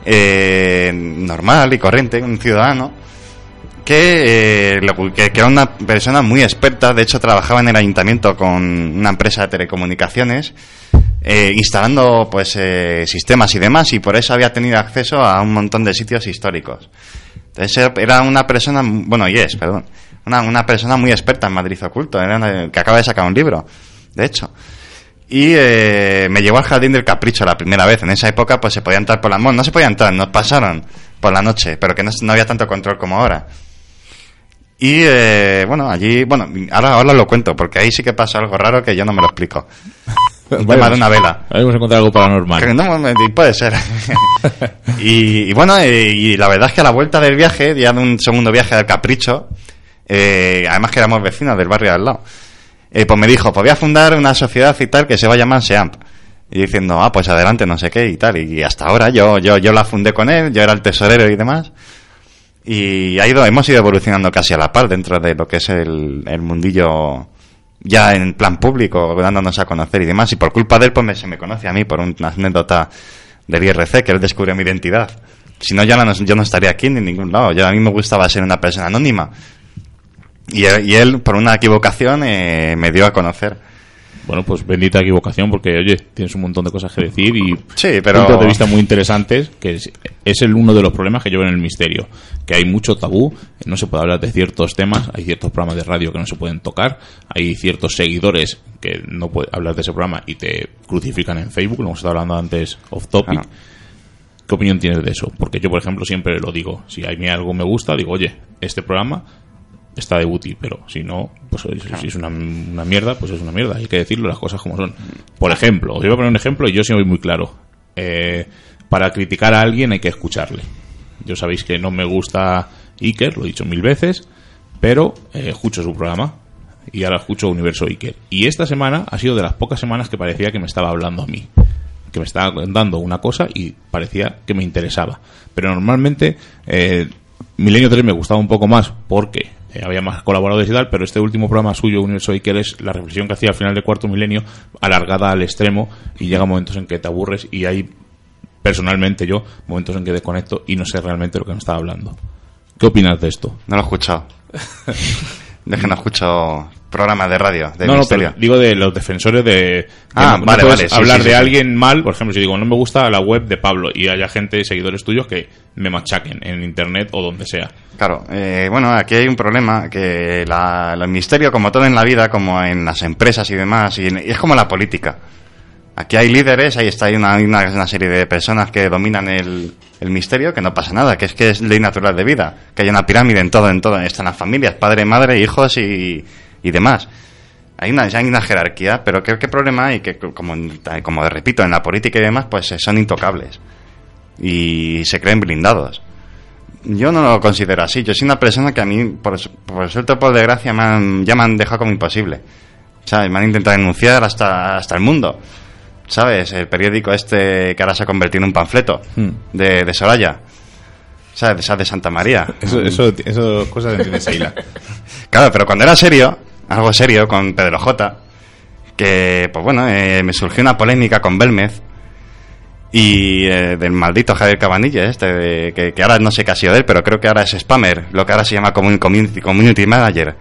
S4: eh, normal y corriente, un ciudadano, que, eh, que, que era una persona muy experta, de hecho trabajaba en el ayuntamiento con una empresa de telecomunicaciones, eh, instalando pues eh, sistemas y demás, y por eso había tenido acceso a un montón de sitios históricos. Entonces era- una persona, bueno, y es, perdón, una, una persona muy experta en Madrid oculto, era que acaba de sacar un libro, de hecho. Y eh, me llevó al jardín del capricho la primera vez. En esa época pues se podía entrar por la bueno, no se podía entrar, nos pasaron por la noche, pero que no, no había tanto control como ahora. Y eh, bueno, allí, bueno, ahora, ahora lo cuento, porque ahí sí que pasa algo raro que yo no me lo explico. Un tema de una vela.
S1: Hemos encontrado algo paranormal.
S4: No, puede ser. y, y bueno, eh, y la verdad es que a la vuelta del viaje, ya de un segundo viaje del Capricho, eh, además que éramos vecinos del barrio de al lado, eh, pues me dijo, pues voy a fundar una sociedad y tal que se va a llamar SEAMP. Y diciendo, ah, pues adelante, no sé qué y tal. Y hasta ahora yo, yo, yo la fundé con él, yo era el tesorero y demás. Y ha ido, hemos ido evolucionando casi a la par dentro de lo que es el, el mundillo ya en plan público, dándonos a conocer y demás. Y por culpa de él, pues me- se me conoce a mí por una anécdota del IRC, que él descubrió mi identidad. Si no, yo no estaría aquí ni en ningún lado. Yo, a mí me gustaba ser una persona anónima. Y él, y él, por una equivocación, eh, me dio a conocer.
S1: Bueno, pues bendita equivocación porque, oye, tienes un montón de cosas que decir y
S4: Sí, pero-
S1: puntos de vista muy interesantes, que es, es el uno de los problemas que yo veo en el misterio, que hay mucho tabú, no se puede hablar de ciertos temas, hay ciertos programas de radio que no se pueden tocar, hay ciertos seguidores que no pueden hablar de ese programa y te crucifican en Facebook, lo hemos estado hablando antes off topic. ¿Qué opinión tienes de eso? Porque yo, por ejemplo, siempre lo digo. Si a mí algo me gusta, digo, oye, este programa está de booty, pero si no, pues si es una, una mierda, pues es una mierda. Hay que decirlo las cosas como son. Por ejemplo, os voy a poner un ejemplo y yo soy muy claro. Eh, para criticar a alguien hay que escucharle. Yo sabéis que no me gusta Iker, lo he dicho mil veces, pero eh, escucho su programa y ahora escucho Universo Iker. Y esta semana ha sido de las pocas semanas que parecía que me estaba hablando a mí que me estaba dando una cosa y parecía que me interesaba. Pero normalmente eh, Milenio 3 me gustaba un poco más porque eh, había más colaboradores y tal, pero este último programa suyo, Universo Iker, es la reflexión que hacía al final del cuarto milenio, alargada al extremo y llega momentos en que te aburres y hay, personalmente yo, momentos en que desconecto y no sé realmente lo que me estaba hablando. ¿Qué opinas de esto?
S4: No lo he escuchado. Es que no escucho programas de radio, de
S1: no, no, pero digo de los defensores de...
S4: Ah,
S1: no-
S4: vale, vale, sí,
S1: hablar
S4: sí,
S1: de
S4: sí,
S1: alguien mal, por ejemplo, si digo, no me gusta la web de Pablo y haya gente, seguidores tuyos, que me machaquen en internet o donde sea.
S4: Claro, eh, bueno, aquí hay un problema que la, el misterio, como todo en la vida, como en las empresas y demás, y, en- y es como la política. Aquí hay líderes, ahí está hay una, hay una, una serie de personas que dominan el, el misterio, que no pasa nada, que es que es ley natural de vida, que hay una pirámide en todo, en todo, están las familias, padre, madre, hijos y, y demás. Hay una, hay una jerarquía, pero ¿qué, qué problema hay? Que como, como repito, en la política y demás, pues eh, son intocables. Y se creen blindados. Yo no lo considero así. Yo soy una persona que a mí, por, por suerte o por desgracia, me han, ya me han dejado como imposible. ¿Sabes? Me han intentado denunciar hasta, hasta el mundo. ¿Sabes? El periódico este que ahora se ha convertido en un panfleto
S1: Hmm.
S4: de, de Soraya. ¿Sabes? De esa de Santa María.
S1: Eso, eso, eso cosas entiende Seila.
S4: Claro, pero cuando era serio, algo serio con Pedro J, que, pues bueno, eh, me surgió una polémica con Belmez y eh, del maldito Javier Cabanilla, este, que, que ahora no sé qué ha sido de él, pero creo que ahora es spammer, lo que ahora se llama commun- community, community manager.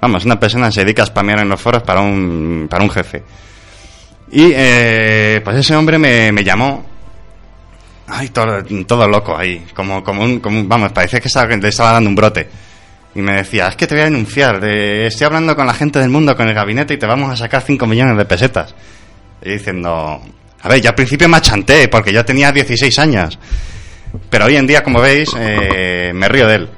S4: Vamos, una persona se dedica a spamear en los foros para un, para un jefe. Y eh, pues ese hombre me, me llamó Ay, todo, todo loco ahí, como, como un, como un- vamos, parecía que estaba, le estaba dando un brote. Y me decía, es que te voy a denunciar, de- estoy hablando con la gente del mundo, con el gabinete, y te vamos a sacar 5 millones de pesetas. Y diciendo, a ver, yo al principio me achanté, porque yo tenía 16 años. Pero hoy en día, como veis, eh, me río de él.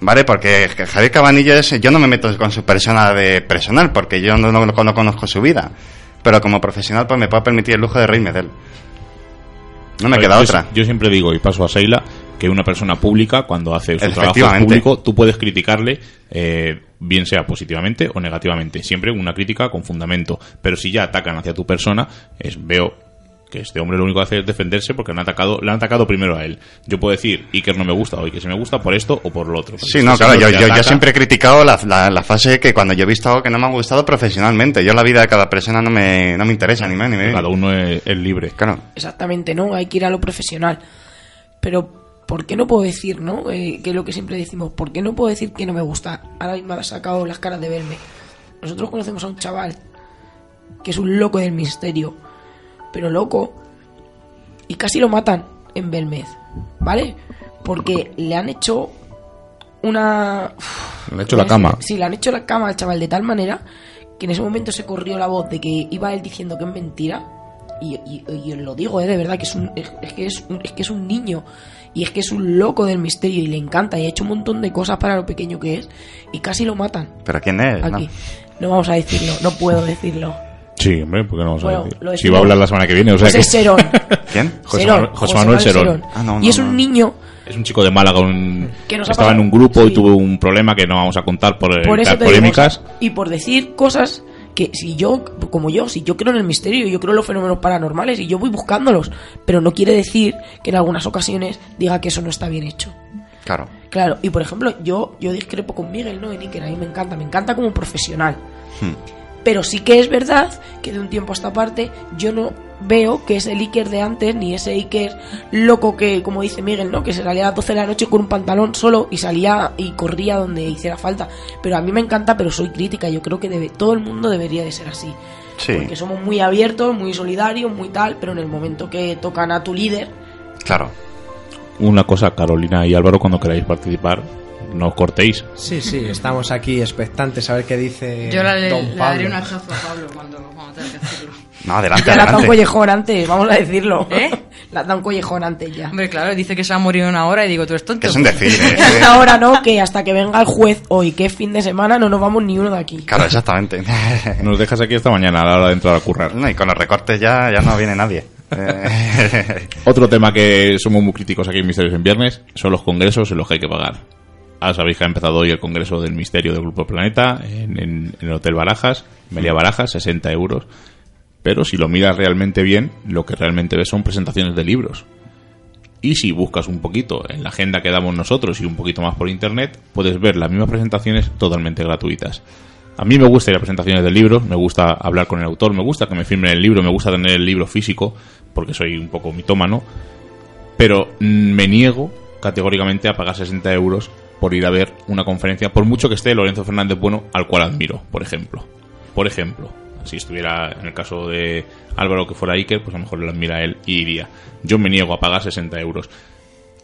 S4: ¿Vale? Porque Javier Cabanillas, yo no me meto con su persona de personal, porque yo no, no- no conozco su vida. Pero como profesional, pues me puedo permitir el lujo de reírme de él. No me
S1: ver,
S4: queda
S1: yo,
S4: otra.
S1: Yo siempre digo, y paso a Seila, que una persona pública, cuando hace su trabajo público, tú puedes criticarle, eh, bien sea positivamente o negativamente. Siempre una crítica con fundamento. Pero si ya atacan hacia tu persona, es, veo que este hombre lo único que hace es defenderse porque le han atacado, le han atacado primero a él. Yo puedo decir, Iker no me gusta, o Iker se me gusta por esto o por lo otro.
S4: Sí, no,
S1: Este
S4: claro, yo, siempre he criticado la, la, la fase que cuando yo he visto algo que no me ha gustado profesionalmente. Yo la vida de cada persona no me, no me interesa, ni más ni menos.
S1: Cada uno es, es libre.
S4: Claro.
S3: Exactamente, ¿no? Hay que ir a lo profesional. Pero ¿por qué no puedo decir, no? Eh, que es lo que siempre decimos, ¿por qué no puedo decir que no me gusta? Ahora mismo ha sacado las caras de verme. Nosotros conocemos a un chaval que es un loco del misterio, pero loco, y casi lo matan en Belmez, ¿vale? Porque le han hecho una...
S1: Le han hecho la cama.
S3: Sí, le han hecho la cama al chaval de tal manera que en ese momento se corrió la voz de que iba él diciendo que es mentira. Y, y- y os lo digo, ¿eh? de verdad, que es, un, es, es que es, un, es que es un niño. Y es que es un loco del misterio y le encanta. Y ha hecho un montón de cosas para lo pequeño que es. Y casi lo matan
S4: ¿Pero quién es? no?
S3: aquí. No vamos a decirlo, no puedo decirlo.
S1: Sí, hombre, ¿por qué no vamos
S3: Bueno,
S1: a decir?
S3: lo
S1: Si va a hablar la semana que viene, o sea
S3: Pues
S1: que...
S3: es Serón.
S4: ¿Quién?
S1: José
S3: Serón,
S1: Manuel- José Manuel Serón.
S4: Ah, no,
S3: y
S4: no,
S3: es un niño
S1: Es un chico de Málaga un-
S3: Que nos ha
S1: estaba en un grupo y tuvo un problema que no vamos a contar por,
S3: por eso te
S1: polémicas.
S3: digo, y por decir cosas que si yo, como yo, si yo creo en el misterio, yo creo en los fenómenos paranormales y yo voy buscándolos, pero no quiere decir que en algunas ocasiones diga que eso no está bien hecho.
S4: Claro.
S3: Claro, y por ejemplo, yo, yo discrepo con Miguel, ¿no? En Iker, a mí me encanta, me encanta como profesional.
S4: Hmm.
S3: Pero sí que es verdad que de un tiempo a esta parte yo no veo que ese Iker de antes, ni ese Iker loco que, como dice Miguel, ¿no? Que se salía a las 12 de la noche con un pantalón solo y salía y corría donde hiciera falta. Pero a mí me encanta, pero soy crítica. Yo creo que debe, todo el mundo debería de ser así.
S4: Sí,
S3: Porque somos muy abiertos, muy solidarios, muy tal, pero en el momento que tocan a tu líder,
S4: claro.
S1: Una cosa, Carolina y Álvaro, cuando queráis participar, no os cortéis.
S2: Sí, sí, estamos aquí expectantes a ver qué dice
S5: Yo le,
S2: Don
S5: le
S2: Pablo.
S5: daré un hachazo a Pablo cuando, cuando tenga que decirlo.
S4: No, adelante,
S3: ya le has dado un
S4: adelante.
S3: collejón antes, vamos a decirlo.
S5: ¿Eh?
S3: Le has dado un collejón antes ya.
S5: Hombre, claro, dice que se va a morir en una hora y digo, tú eres tonto.
S4: Que es un decir, ¿eh?
S3: Hasta ahora no, que hasta que venga el juez hoy, que es fin de semana, no nos vamos ni uno de aquí.
S4: Claro, exactamente.
S1: Nos dejas aquí esta mañana a la hora de entrar a currar.
S4: No, y con los recortes ya, ya no viene nadie. Eh,
S1: Otro tema que somos muy críticos aquí en Misterios en Viernes son los congresos en los que hay que pagar. Ahora sabéis que ha empezado hoy el Congreso del Misterio del Grupo Planeta en, el Hotel Barajas, Melia Barajas, 60 euros. Pero si lo miras realmente bien, lo que realmente ves son presentaciones de libros. Y si buscas un poquito en la agenda que damos nosotros y un poquito más por internet, puedes ver las mismas presentaciones totalmente gratuitas. A mí me gusta ir a presentaciones de libros, me gusta hablar con el autor, me gusta que me firmen el libro, me gusta tener el libro físico, porque soy un poco mitómano, pero me niego categóricamente a pagar 60 euros por ir a ver una conferencia, por mucho que esté Lorenzo Fernández Bueno, al cual admiro, por ejemplo. Por ejemplo, si estuviera en el caso de Álvaro que fuera Iker, pues a lo mejor lo admira él y iría. Yo me niego a pagar 60 euros.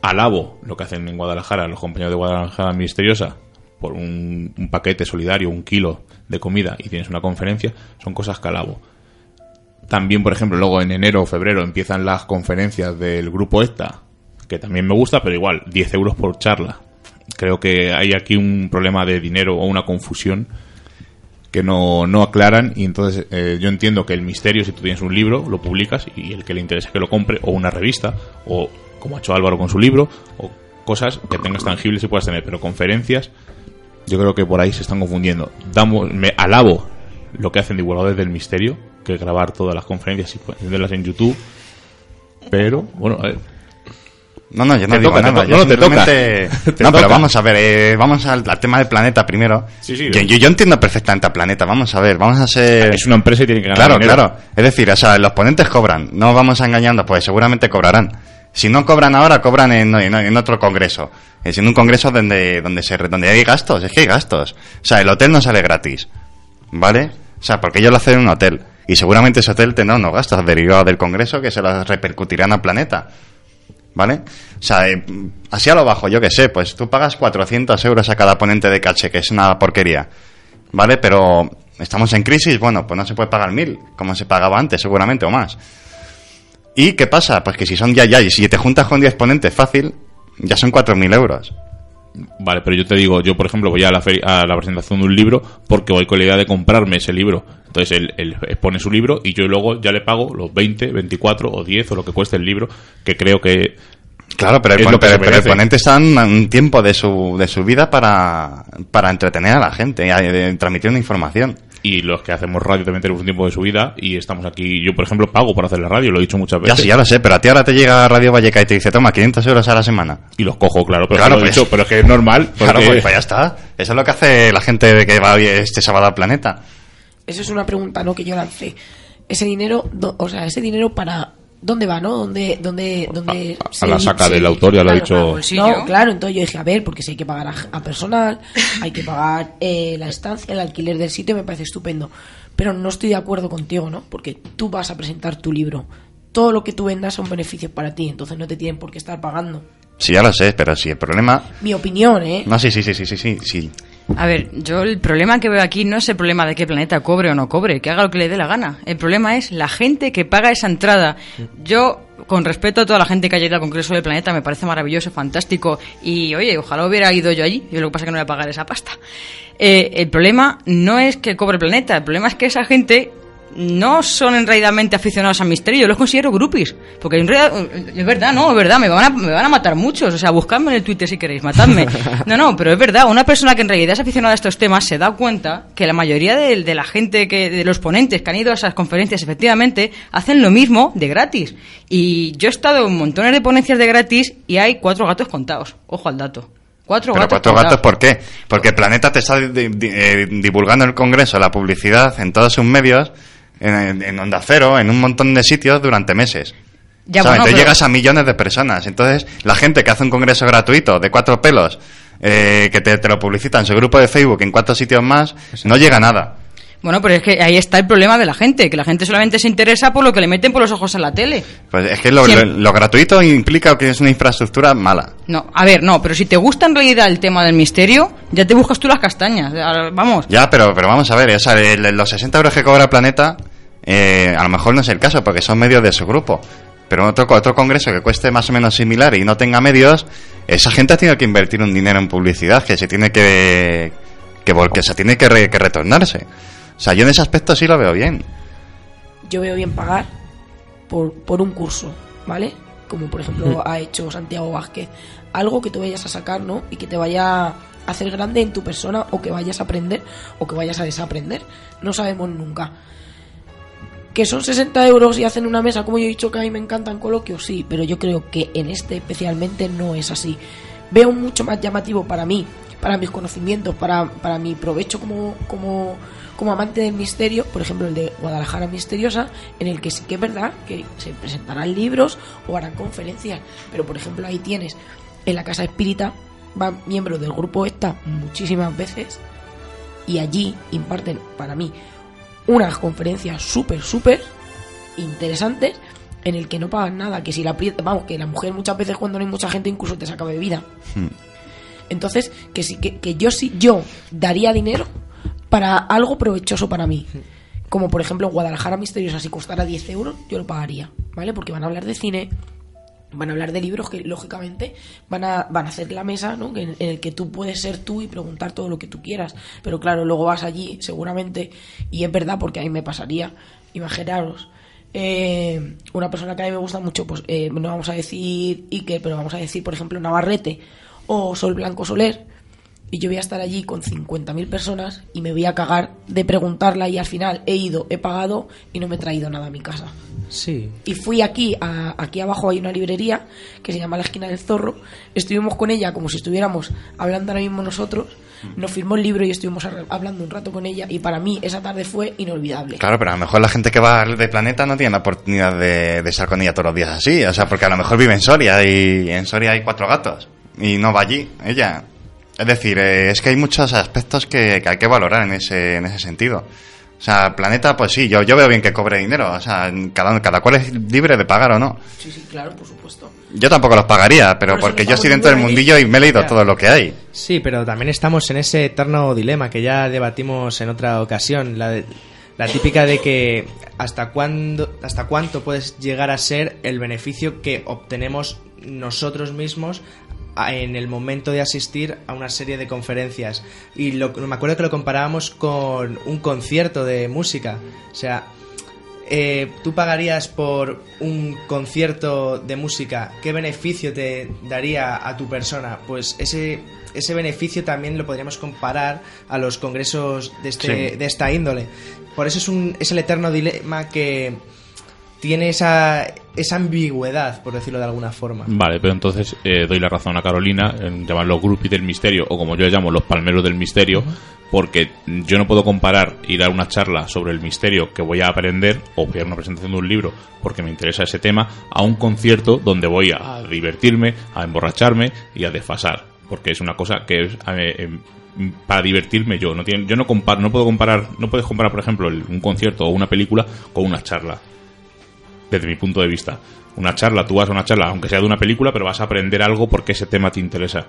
S1: Alabo lo que hacen en Guadalajara los compañeros de Guadalajara Misteriosa por un, un paquete solidario, un kilo de comida y tienes una conferencia, son cosas que alabo. También, por ejemplo, luego en enero o febrero empiezan las conferencias del grupo ESTA, que también me gusta, pero igual, 10 euros por charla. Creo que hay aquí un problema de dinero o una confusión que no, no aclaran y entonces eh, yo entiendo que el misterio, si tú tienes un libro, lo publicas y el que le interese que lo compre, o una revista, o como ha hecho Álvaro con su libro, o cosas que tengas tangibles y puedas tener, pero conferencias, yo creo que por ahí se están confundiendo. Damos, me alabo lo que hacen divulgadores del misterio, que grabar todas las conferencias y ponerlas en YouTube, pero bueno, a ver,
S4: No, no, yo no
S1: Te
S4: digo
S1: toca,
S4: nada. yo
S1: no, te toca.
S4: no, pero vamos a ver, eh, vamos al, al tema del planeta primero.
S1: Sí, sí.
S4: yo, yo- yo entiendo perfectamente al planeta, vamos a ver, vamos a ser...
S1: es una empresa y tiene que ganar
S4: Claro,
S1: dinero.
S4: claro. Es decir, o sea, los ponentes cobran, no vamos a engañando, pues seguramente cobrarán. Si no cobran ahora, cobran en, en- en otro congreso. Es en un congreso donde, donde, se, donde hay gastos, es que hay gastos. O sea, el hotel no sale gratis. ¿Vale? O sea, porque ellos lo hacen en un hotel. Y seguramente ese hotel tendrá unos gastos derivados del congreso que se los repercutirán al planeta. ¿Vale? O sea, eh, así a lo bajo, yo que sé, pues tú pagas 400 euros a cada ponente de caché, que es una porquería. ¿Vale? Pero estamos en crisis, bueno, pues no se puede pagar mil, como se pagaba antes, seguramente, o más. ¿Y qué pasa? Pues que si son ya, ya, y si te juntas con 10 ponentes fácil, ya son 4.000 euros.
S1: Vale, pero yo te digo, yo por ejemplo voy a la, a la presentación de un libro porque voy con la idea de comprarme ese libro. Entonces él, él expone su libro y yo luego ya le pago los 20, 24 o 10 o lo que cueste el libro, que creo que
S4: Claro, pero el, pero- pero el ponente está en un tiempo de su, de su vida para, para entretener a la gente, y transmitir una información.
S1: Y los que hacemos radio también tenemos un tiempo de su vida y estamos aquí, yo por ejemplo pago por hacer la radio, lo he dicho muchas
S4: Ya
S1: veces.
S4: sí, ya lo sé, pero a ti ahora te llega Radio Valleca y te dice, toma, 500 euros a la semana.
S1: Y los cojo, claro, pero,
S4: Claro,
S1: lo he
S4: pues.
S1: dicho, pero es que es normal.
S4: Claro, pues, pues ya está. Eso es lo que hace la gente que va hoy este sábado al planeta.
S3: Eso es una pregunta, ¿no? Que yo lancé. Ese dinero, do- o sea, ese dinero para ¿dónde va, no? ¿Dónde, dónde, dónde
S1: A la saca del autor, ya lo ha dicho.
S3: No, claro, entonces yo dije, a ver, porque si hay que pagar a, a personal, hay que pagar eh, la estancia, el alquiler del sitio, me parece estupendo. Pero no estoy de acuerdo contigo, ¿no? Porque tú vas a presentar tu libro. Todo lo que tú vendas son beneficios para ti, entonces no te tienen por qué estar pagando.
S4: Sí, ya lo sé, pero si el problema...
S3: Mi opinión, ¿eh?
S4: No, sí, sí, sí, sí, sí, sí.
S5: A ver, yo el problema que veo aquí no es el problema de que Planeta cobre o no cobre, que haga lo que le dé la gana. El problema es la gente que paga esa entrada. Yo, con respeto a toda la gente que haya ido al Congreso del Planeta, me parece maravilloso, fantástico. Y oye, ojalá hubiera ido yo allí. Y lo que pasa es que no voy a pagar esa pasta. Eh, el problema no es que cobre Planeta, el problema es que esa gente no son en realidad aficionados al misterio, yo los considero groupies. Porque en realidad, es verdad, no, es verdad, me van a, me van a matar muchos. O sea, buscadme en el Twitter si queréis, matadme. No, no, pero es verdad, una persona que en realidad es aficionada a estos temas se da cuenta que la mayoría de, de la gente, que de los ponentes que han ido a esas conferencias, efectivamente, hacen lo mismo de gratis. Y yo he estado en montones de ponencias de gratis y hay cuatro gatos contados. Ojo al dato. Cuatro
S4: Pero
S5: gatos
S4: cuatro
S5: contados.
S4: gatos, ¿por qué? Porque el planeta te está di- di- eh, divulgando el Congreso, la publicidad en todos sus medios, en, en Onda Cero, en un montón de sitios durante meses.
S5: Ya,
S4: ¿Sabes?
S5: bueno,
S4: Entonces
S5: pero-
S4: llegas a millones de personas. Entonces, la gente que hace un congreso gratuito de cuatro pelos, eh, que te, te lo publicita en su grupo de Facebook en cuatro sitios más, no llega a nada.
S5: Bueno, pero es que ahí está el problema de la gente, que la gente solamente se interesa por lo que le meten por los ojos en la tele.
S4: Pues es que lo,
S5: Siem-
S4: lo- lo gratuito implica que es una infraestructura mala.
S5: No, a ver, no, pero si te gusta en realidad el tema del misterio, ya te buscas tú las castañas. Vamos.
S4: Ya, pero, pero vamos a ver, o sea, los 60 euros que cobra Planeta, eh, a lo mejor no es el caso, porque son medios de su grupo. Pero otro, otro congreso que cueste más o menos similar y no tenga medios, esa gente ha tenido que invertir un dinero en publicidad que se tiene que, que, vol- que se tiene que, re- que retornarse. O sea, yo en ese aspecto sí lo veo bien.
S3: yo veo bien pagar por, por un curso, ¿vale? Como por ejemplo ha hecho Santiago Vázquez. Algo que tú vayas a sacar, ¿no? Y que te vaya a hacer grande en tu persona o que vayas a aprender o que vayas a desaprender. No sabemos nunca. Que son 60 euros y hacen una mesa, como yo he dicho que a mí me encantan coloquios, sí, pero yo creo que en este especialmente no es así. Veo mucho más llamativo para mí, para mis conocimientos, para, para mi provecho como, como, como amante del misterio, por ejemplo el de Guadalajara Misteriosa, en el que sí que es verdad que se presentarán libros o harán conferencias, pero por ejemplo ahí tienes en la Casa Espírita, van miembros del grupo esta muchísimas veces y allí imparten para mí unas conferencias súper, súper interesantes en el que no pagan nada, que si la vamos, que la mujer muchas veces cuando no hay mucha gente incluso te saca bebida. Entonces, que sí, que, que yo sí, yo daría dinero para algo provechoso para mí. Como por ejemplo Guadalajara Misteriosa, si costara 10 euros, yo lo pagaría, ¿vale? Porque van a hablar de cine, van a hablar de libros que lógicamente van a, van a hacer la mesa, ¿no? Que- en, el que tú puedes ser tú y preguntar todo lo que tú quieras. Pero claro, luego vas allí seguramente, y es verdad porque a mí me pasaría, imaginaros. eh, una persona que a mí me gusta mucho, pues eh, no vamos a decir Iker, pero vamos a decir, por ejemplo, Navarrete o Sol Blanco Soler, y yo voy a estar allí con 50.000 personas y me voy a cagar de preguntarla y al final he ido, he pagado y no me he traído nada a mi casa.
S2: Sí.
S3: Y fui aquí, a- aquí abajo hay una librería que se llama La Esquina del Zorro. Estuvimos con ella como si estuviéramos hablando ahora mismo nosotros. Nos firmó el libro y estuvimos hablando un rato con ella. Y para mí esa tarde fue inolvidable.
S4: Claro, pero a lo mejor la gente que va al de Planeta no tiene la oportunidad de, de estar con ella todos los días así. O sea, porque a lo mejor vive en Soria y en Soria hay cuatro gatos. Y no va allí, ella. Es decir, eh, es que hay muchos aspectos que, que hay que valorar en ese, en ese sentido. O sea, Planeta, pues sí, yo, yo veo bien que cobre dinero. O sea, cada, cada cual es libre de pagar o no.
S3: Sí, sí, claro, por supuesto.
S4: Yo tampoco los pagaría, pero
S3: Por
S4: porque yo estoy dentro del mundillo y me he leído
S2: Ya.
S4: todo lo que hay.
S2: Sí, pero también estamos en ese eterno dilema que ya debatimos en otra ocasión. La, de- la típica de que hasta cuándo, hasta cuánto puedes llegar a ser el beneficio que obtenemos nosotros mismos en el momento de asistir a una serie de conferencias. Y lo, me acuerdo que lo comparábamos con un concierto de música. O sea, eh, tú pagarías por un concierto de música, ¿qué beneficio te daría a tu persona? Pues ese, ese beneficio también lo podríamos comparar a los congresos de, este,
S4: Sí.
S2: de esta índole. Por eso es, un, es el eterno dilema que tiene esa, esa ambigüedad, por decirlo de alguna forma.
S1: Vale, pero entonces eh, doy la razón a Carolina en llamarlos groupies del misterio, o como yo llamo, los palmeros del misterio, porque yo no puedo comparar ir a una charla sobre el misterio que voy a aprender, o voy a una presentación de un libro porque me interesa ese tema, a un concierto donde voy a divertirme, a emborracharme y a desfasar, porque es una cosa que es... eh, para divertirme yo. No tiene, yo no comparo no puedo comparar no puedes comparar por ejemplo el- un concierto o una película con una charla desde mi punto de vista. Una charla, tú vas a una charla, aunque sea de una película, pero vas a aprender algo porque ese tema te interesa.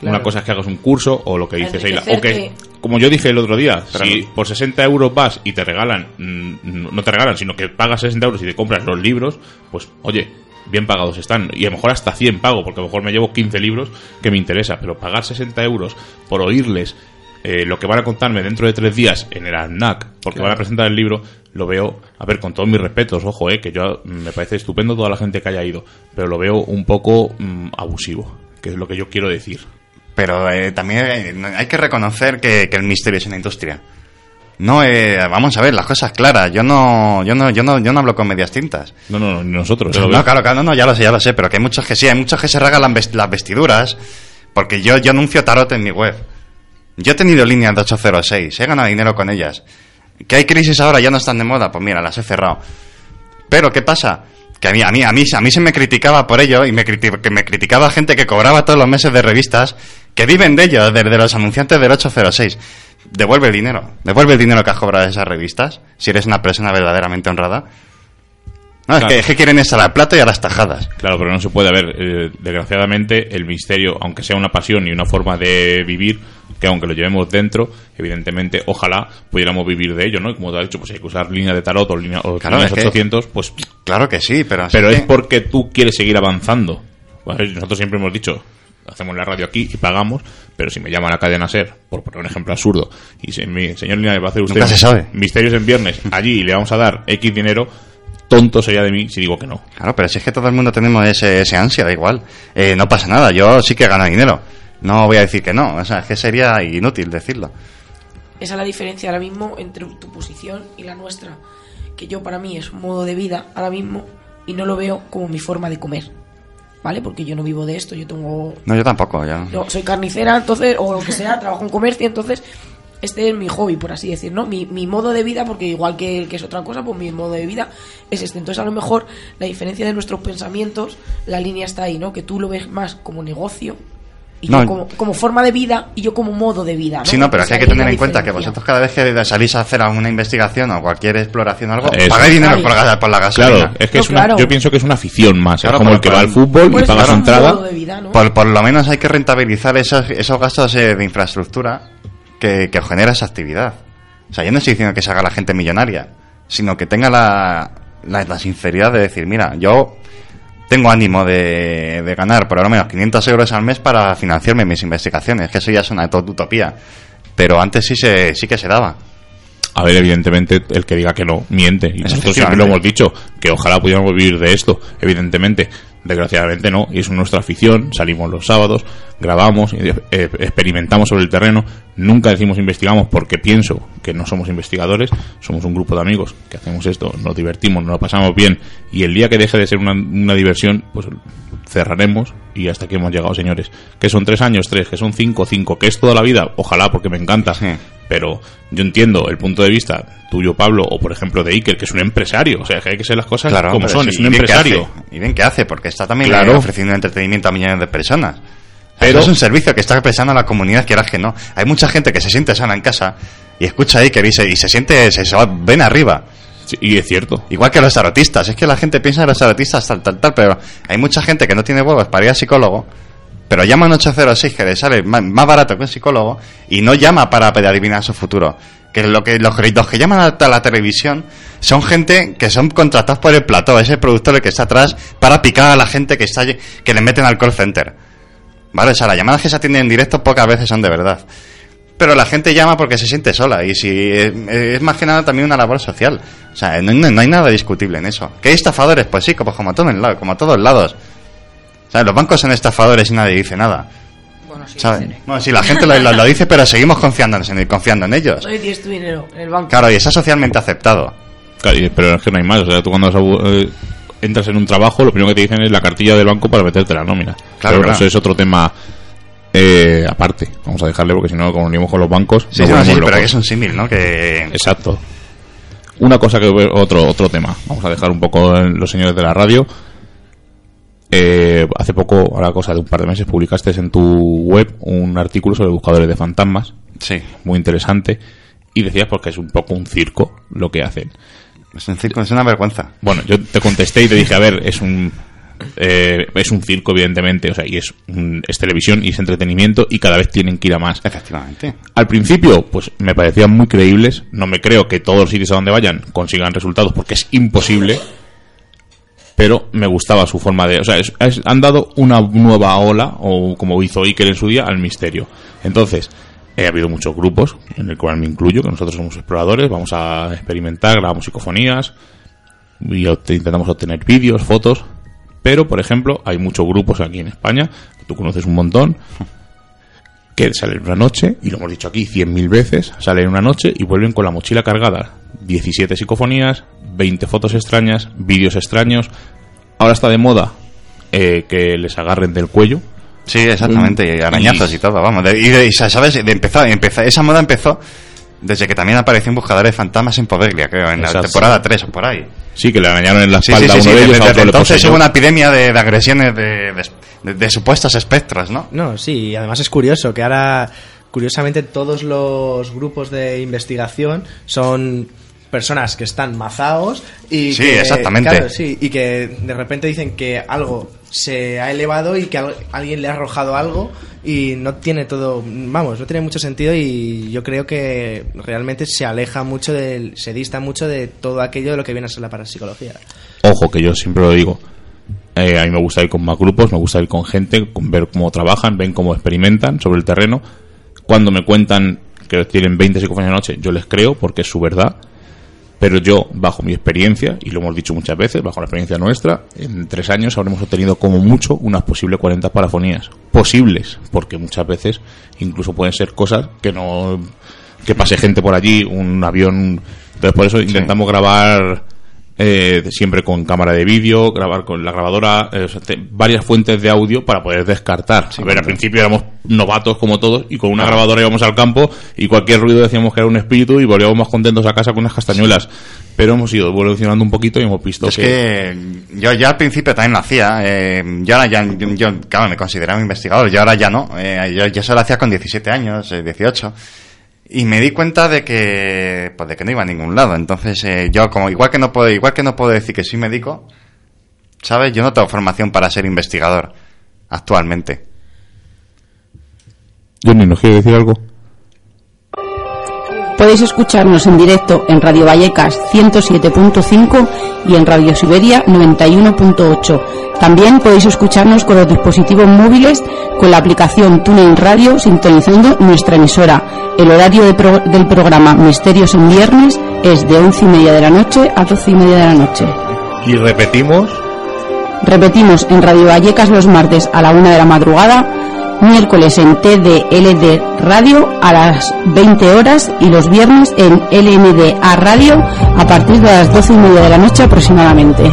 S2: Claro.
S1: Una cosa es que hagas un curso o lo que dices Eila. O que, como yo dije el otro día,
S4: Pero
S1: si por 60 euros vas y te regalan, mm, no te regalan, sino que pagas 60 euros y te compras los libros, pues oye, bien pagados están. Y a lo mejor hasta 100 pago, porque a lo mejor me llevo 15 libros que me interesa. Pero pagar 60 euros por oírles eh, lo que van a contarme dentro de tres días en el ANAC, porque van a presentar el libro, lo veo, a ver, con todos mis respetos, ojo, eh, que yo mm, me parece estupendo toda la gente que haya ido, pero lo veo un poco mm, abusivo, que es lo que yo quiero decir.
S4: Pero eh, también eh, hay que reconocer que, que el misterio es una industria. No, eh, vamos a ver, las cosas claras. Yo no, yo no, yo no, yo no hablo con medias tintas.
S1: No, no, no, ni nosotros.
S4: No, claro, claro, no, no, ya lo sé, ya lo sé, pero que hay muchos que sí, hay muchos que se regalan ves- las vestiduras, porque yo, yo anuncio tarot en mi web. Yo he tenido líneas de 806, he ganado dinero con ellas. ¿Que hay crisis ahora? Ya no están de moda, pues mira, las he cerrado. Pero, ¿qué pasa? Que a mí, a mí, a mí, a se me criticaba por ello y me, que me criticaba gente que cobraba todos los meses de revistas que viven de ello, de, de los anunciantes del 806. Devuelve el dinero. Devuelve el dinero que has cobrado de esas revistas, si eres una persona verdaderamente honrada. No, es,
S1: Claro.
S4: que, es que quieren estar al plato y a las tajadas.
S1: Claro, pero no se puede ver. eh, desgraciadamente, el misterio, aunque sea una pasión y una forma de vivir, que aunque lo llevemos dentro, evidentemente, ojalá pudiéramos vivir de ello, ¿no? Y Como te has dicho, pues hay que usar línea de tarot o, línea, o
S4: Claro,
S1: líneas
S4: es que-
S1: 800, pues.
S4: Claro que sí, pero...
S1: Pero es
S4: que-
S1: porque tú quieres seguir avanzando. Nosotros siempre hemos dicho, hacemos la radio aquí y pagamos, pero si me llama la cadena SER, por poner un ejemplo absurdo, y si mi señor Linares va a hacer usted
S4: Nunca se sabe.
S1: misterios en viernes allí le vamos a dar X dinero, tonto sería de mí si digo que no.
S4: Claro, pero si es que todo el mundo tenemos ese, ese ansia, da igual. Eh, no pasa nada, yo sí que gano dinero. No voy a decir que no, o sea, es que sería inútil decirlo.
S3: Esa es la diferencia ahora mismo entre tu posición y la nuestra. Que yo para mí es un modo de vida ahora mismo y no lo veo como mi forma de comer. ¿Vale? Porque yo no vivo de esto, yo tengo...
S4: No, yo tampoco, ya.
S3: Yo soy carnicera, entonces, o lo que sea, trabajo en comercio, entonces este es mi hobby, por así decir, ¿no? Mi, mi modo de vida, porque igual que, que es otra cosa, pues mi modo de vida es este. Entonces, a lo mejor, la diferencia de nuestros pensamientos, la línea está ahí, ¿no? Que tú lo ves más como negocio y
S4: No.
S3: yo como, como forma de vida y yo como modo de vida, ¿no?
S4: Sí, no, pero es que hay que tener en cuenta que vosotros cada vez que salís a hacer alguna investigación o cualquier exploración o algo,
S1: Eso.
S4: pagáis dinero por, la gasolina.
S1: Claro, es que
S3: No,
S1: es una-
S3: claro.
S1: yo pienso que es una afición más.
S4: Claro,
S1: es como el que va al fútbol
S3: Pues
S1: y paga
S3: es
S1: su entrada.
S4: Por, por lo menos hay que rentabilizar esos, esos gastos eh, de infraestructura que, que os genera esa actividad. O sea, yo no estoy diciendo que se haga la gente millonaria, sino que tenga la, la, la sinceridad de decir, mira, yo tengo ánimo de, de ganar por lo menos 500 euros al mes para financiarme mis investigaciones, que eso ya es una to- utopía. Pero antes sí, se, sí que se daba.
S1: A ver, evidentemente, el que diga que no, miente. Y nosotros siempre lo hemos dicho, que ojalá pudiéramos vivir de esto. Evidentemente, desgraciadamente no. Y es nuestra afición. Salimos los sábados, grabamos, eh, experimentamos sobre el terreno. Nunca decimos investigamos porque pienso que no somos investigadores. Somos un grupo de amigos que hacemos esto, nos divertimos, nos lo pasamos bien. Y el día que deje de ser una, diversión, pues cerraremos y hasta aquí hemos llegado, señores. Que son tres años, tres, que son cinco, cinco, que es toda la vida. Ojalá, porque me encanta. Pero yo entiendo el punto de vista tuyo, Pablo, o por ejemplo de Iker, que es un empresario. O sea, que hay que ser las cosas como son.
S4: sí,
S1: es un
S4: y
S1: empresario.
S4: hace, y bien que hace, porque está también
S1: Claro.
S4: eh, ofreciendo entretenimiento a millones de personas.
S1: Pero-
S4: es un servicio que está prestando a la comunidad, quieras que no. Hay mucha gente que se siente sana en casa y escucha a Iker y se, y se siente, se, se va- ven arriba.
S1: Sí, y es cierto.
S4: Igual que los tarotistas. Es que la gente piensa en los tarotistas tal, tal, tal, pero hay mucha gente que no tiene huevos para ir al psicólogo, pero llama a un 806 que le sale más barato que un psicólogo y no llama para adivinar su futuro. Que lo que los, los que llaman a la televisión son gente que son contratados por el plató, ese productor que está atrás para picar a la gente que está que le meten al call center. ¿Vale? O sea, las llamadas que se atienden en directo pocas veces son de verdad. Pero la gente llama porque se siente sola y si eh, es más que nada también una labor social. O sea, no, no- no hay nada discutible en eso. ¿Que hay estafadores? Pues sí, como, como, a todos como a todos lados. O sea, los bancos son estafadores y nadie dice nada.
S5: Bueno, sí,
S4: ¿sabes?
S5: ¿eh?
S4: Bueno, sí, la gente lo, lo- lo dice, pero seguimos confiando en, confiando en ellos.
S3: Hoy tienes tu dinero en el banco.
S4: Claro, y está socialmente aceptado.
S1: Claro, pero es que no hay más. O sea, tú cuando vas a- eh, entras en un trabajo, lo primero que te dicen es la cartilla del banco para meterte la nómina.
S4: Claro,
S1: Pero
S4: claro.
S1: eso es otro tema eh, aparte. Vamos a dejarle porque si no, como unimos con los bancos,
S4: Sí, no, sí, pero aquí es un símil, ¿no? Que...
S1: Exacto. Una cosa que otro otro tema. Vamos a dejar un poco en los señores de la radio. Eh, hace poco, ahora cosa de un par de meses, publicaste en tu web un artículo sobre buscadores de fantasmas.
S4: Sí.
S1: Muy interesante. Y decías porque es un poco un circo lo que hacen.
S4: Es un circo, es una vergüenza.
S1: Bueno, yo te contesté y te dije, a ver, es un eh, es un circo evidentemente, o sea, y es un- es televisión y es entretenimiento y cada vez tienen que ir a más.
S4: Efectivamente.
S1: Al principio, pues me parecían muy creíbles. No me creo que todos los sitios a donde vayan consigan resultados porque es imposible. Pero me gustaba su forma de. O sea, han dado una nueva ola, o como hizo Iker en su día, al misterio. Entonces, ha habido muchos grupos, en el cual me incluyo, que nosotros somos exploradores, vamos a experimentar, grabamos psicofonías y intentamos obtener vídeos, fotos. Pero, por ejemplo, hay muchos grupos aquí en España, que tú conoces un montón, que salen una noche, y lo hemos dicho aquí cien mil veces, salen una noche y vuelven con la mochila cargada. 17 psicofonías, 20 fotos extrañas, vídeos extraños. Ahora está de moda eh, que les agarren del cuello.
S4: Sí, exactamente, y arañazos y, todo, vamos. De- y, de- y, ¿sabes? De empezar, empezar, esa moda empezó desde que también apareció un buscador de fantasmas en Poveglia, creo, en la temporada 3 o por ahí.
S1: Sí, que le arañaron en la
S4: Sí,
S1: espalda
S4: sí,
S1: a
S4: sí,
S1: uno
S4: sí,
S1: de ellos,
S4: desde-
S1: a otro
S4: desde
S1: le
S4: entonces hubo una epidemia de, de agresiones de, de- de- de supuestos espectros, ¿no?
S2: No, sí, y además es curioso que ahora, curiosamente, todos los grupos de investigación son personas que están mazaos y
S4: Sí,
S2: que,
S4: exactamente.
S2: claro, sí, y que de repente dicen que algo se ha elevado y que al- alguien le ha arrojado algo y no tiene todo, vamos, no tiene mucho sentido y yo creo que realmente se aleja mucho del, se dista mucho de todo aquello de lo que viene a ser la parapsicología.
S1: Ojo, que yo siempre lo digo. eh, a mí me gusta ir con más grupos, me gusta ir con gente, con ver cómo trabajan, ven cómo experimentan sobre el terreno. Cuando me cuentan que tienen 20 psicofonías a la noche, yo les creo porque es su verdad. Pero yo, bajo mi experiencia, y lo hemos dicho muchas veces, bajo la experiencia nuestra, en tres años habremos obtenido como mucho unas posibles 40 parafonías. Posibles, porque muchas veces incluso pueden ser cosas que no. que pase gente por allí, un avión. Entonces, por eso intentamos grabar eh, siempre con cámara de vídeo, grabar con la grabadora, eh, o sea, te- varias fuentes de audio para poder descartar. a ver, al principio éramos novatos como todos y con una grabadora íbamos al campo y cualquier ruido decíamos que era un espíritu y volvíamos más contentos a casa con unas castañuelas. Pero hemos ido evolucionando un poquito y hemos visto
S4: Es que yo ya al principio también lo hacía. eh, yo ahora ya, yo, yo, claro, me consideraba investigador. Yo ahora ya no. eh, yo, yo eso lo hacía con 17 años, eh, 18. Y me di cuenta de que, pues de que no iba a ningún lado. Entonces, eh, yo como igual que no puedo, igual que no puedo decir que soy médico, ¿sabes? Yo no tengo formación para ser investigador actualmente.
S1: Johnny, ¿nos quiere decir algo?
S7: Podéis escucharnos en directo en Radio Vallecas 107.5 y en Radio Siberia 91.8. También podéis escucharnos con los dispositivos móviles con la aplicación TuneIn Radio sintonizando nuestra emisora. El horario de pro- del programa Misterios en Viernes es de 11 y media de la noche a 12 y media de la noche.
S1: Y repetimos.
S7: Repetimos en Radio Vallecas los martes a la 1 de la madrugada, miércoles en TDLD Radio a las 20 horas y los viernes en LMDA Radio a partir de las 12 y media de la noche aproximadamente.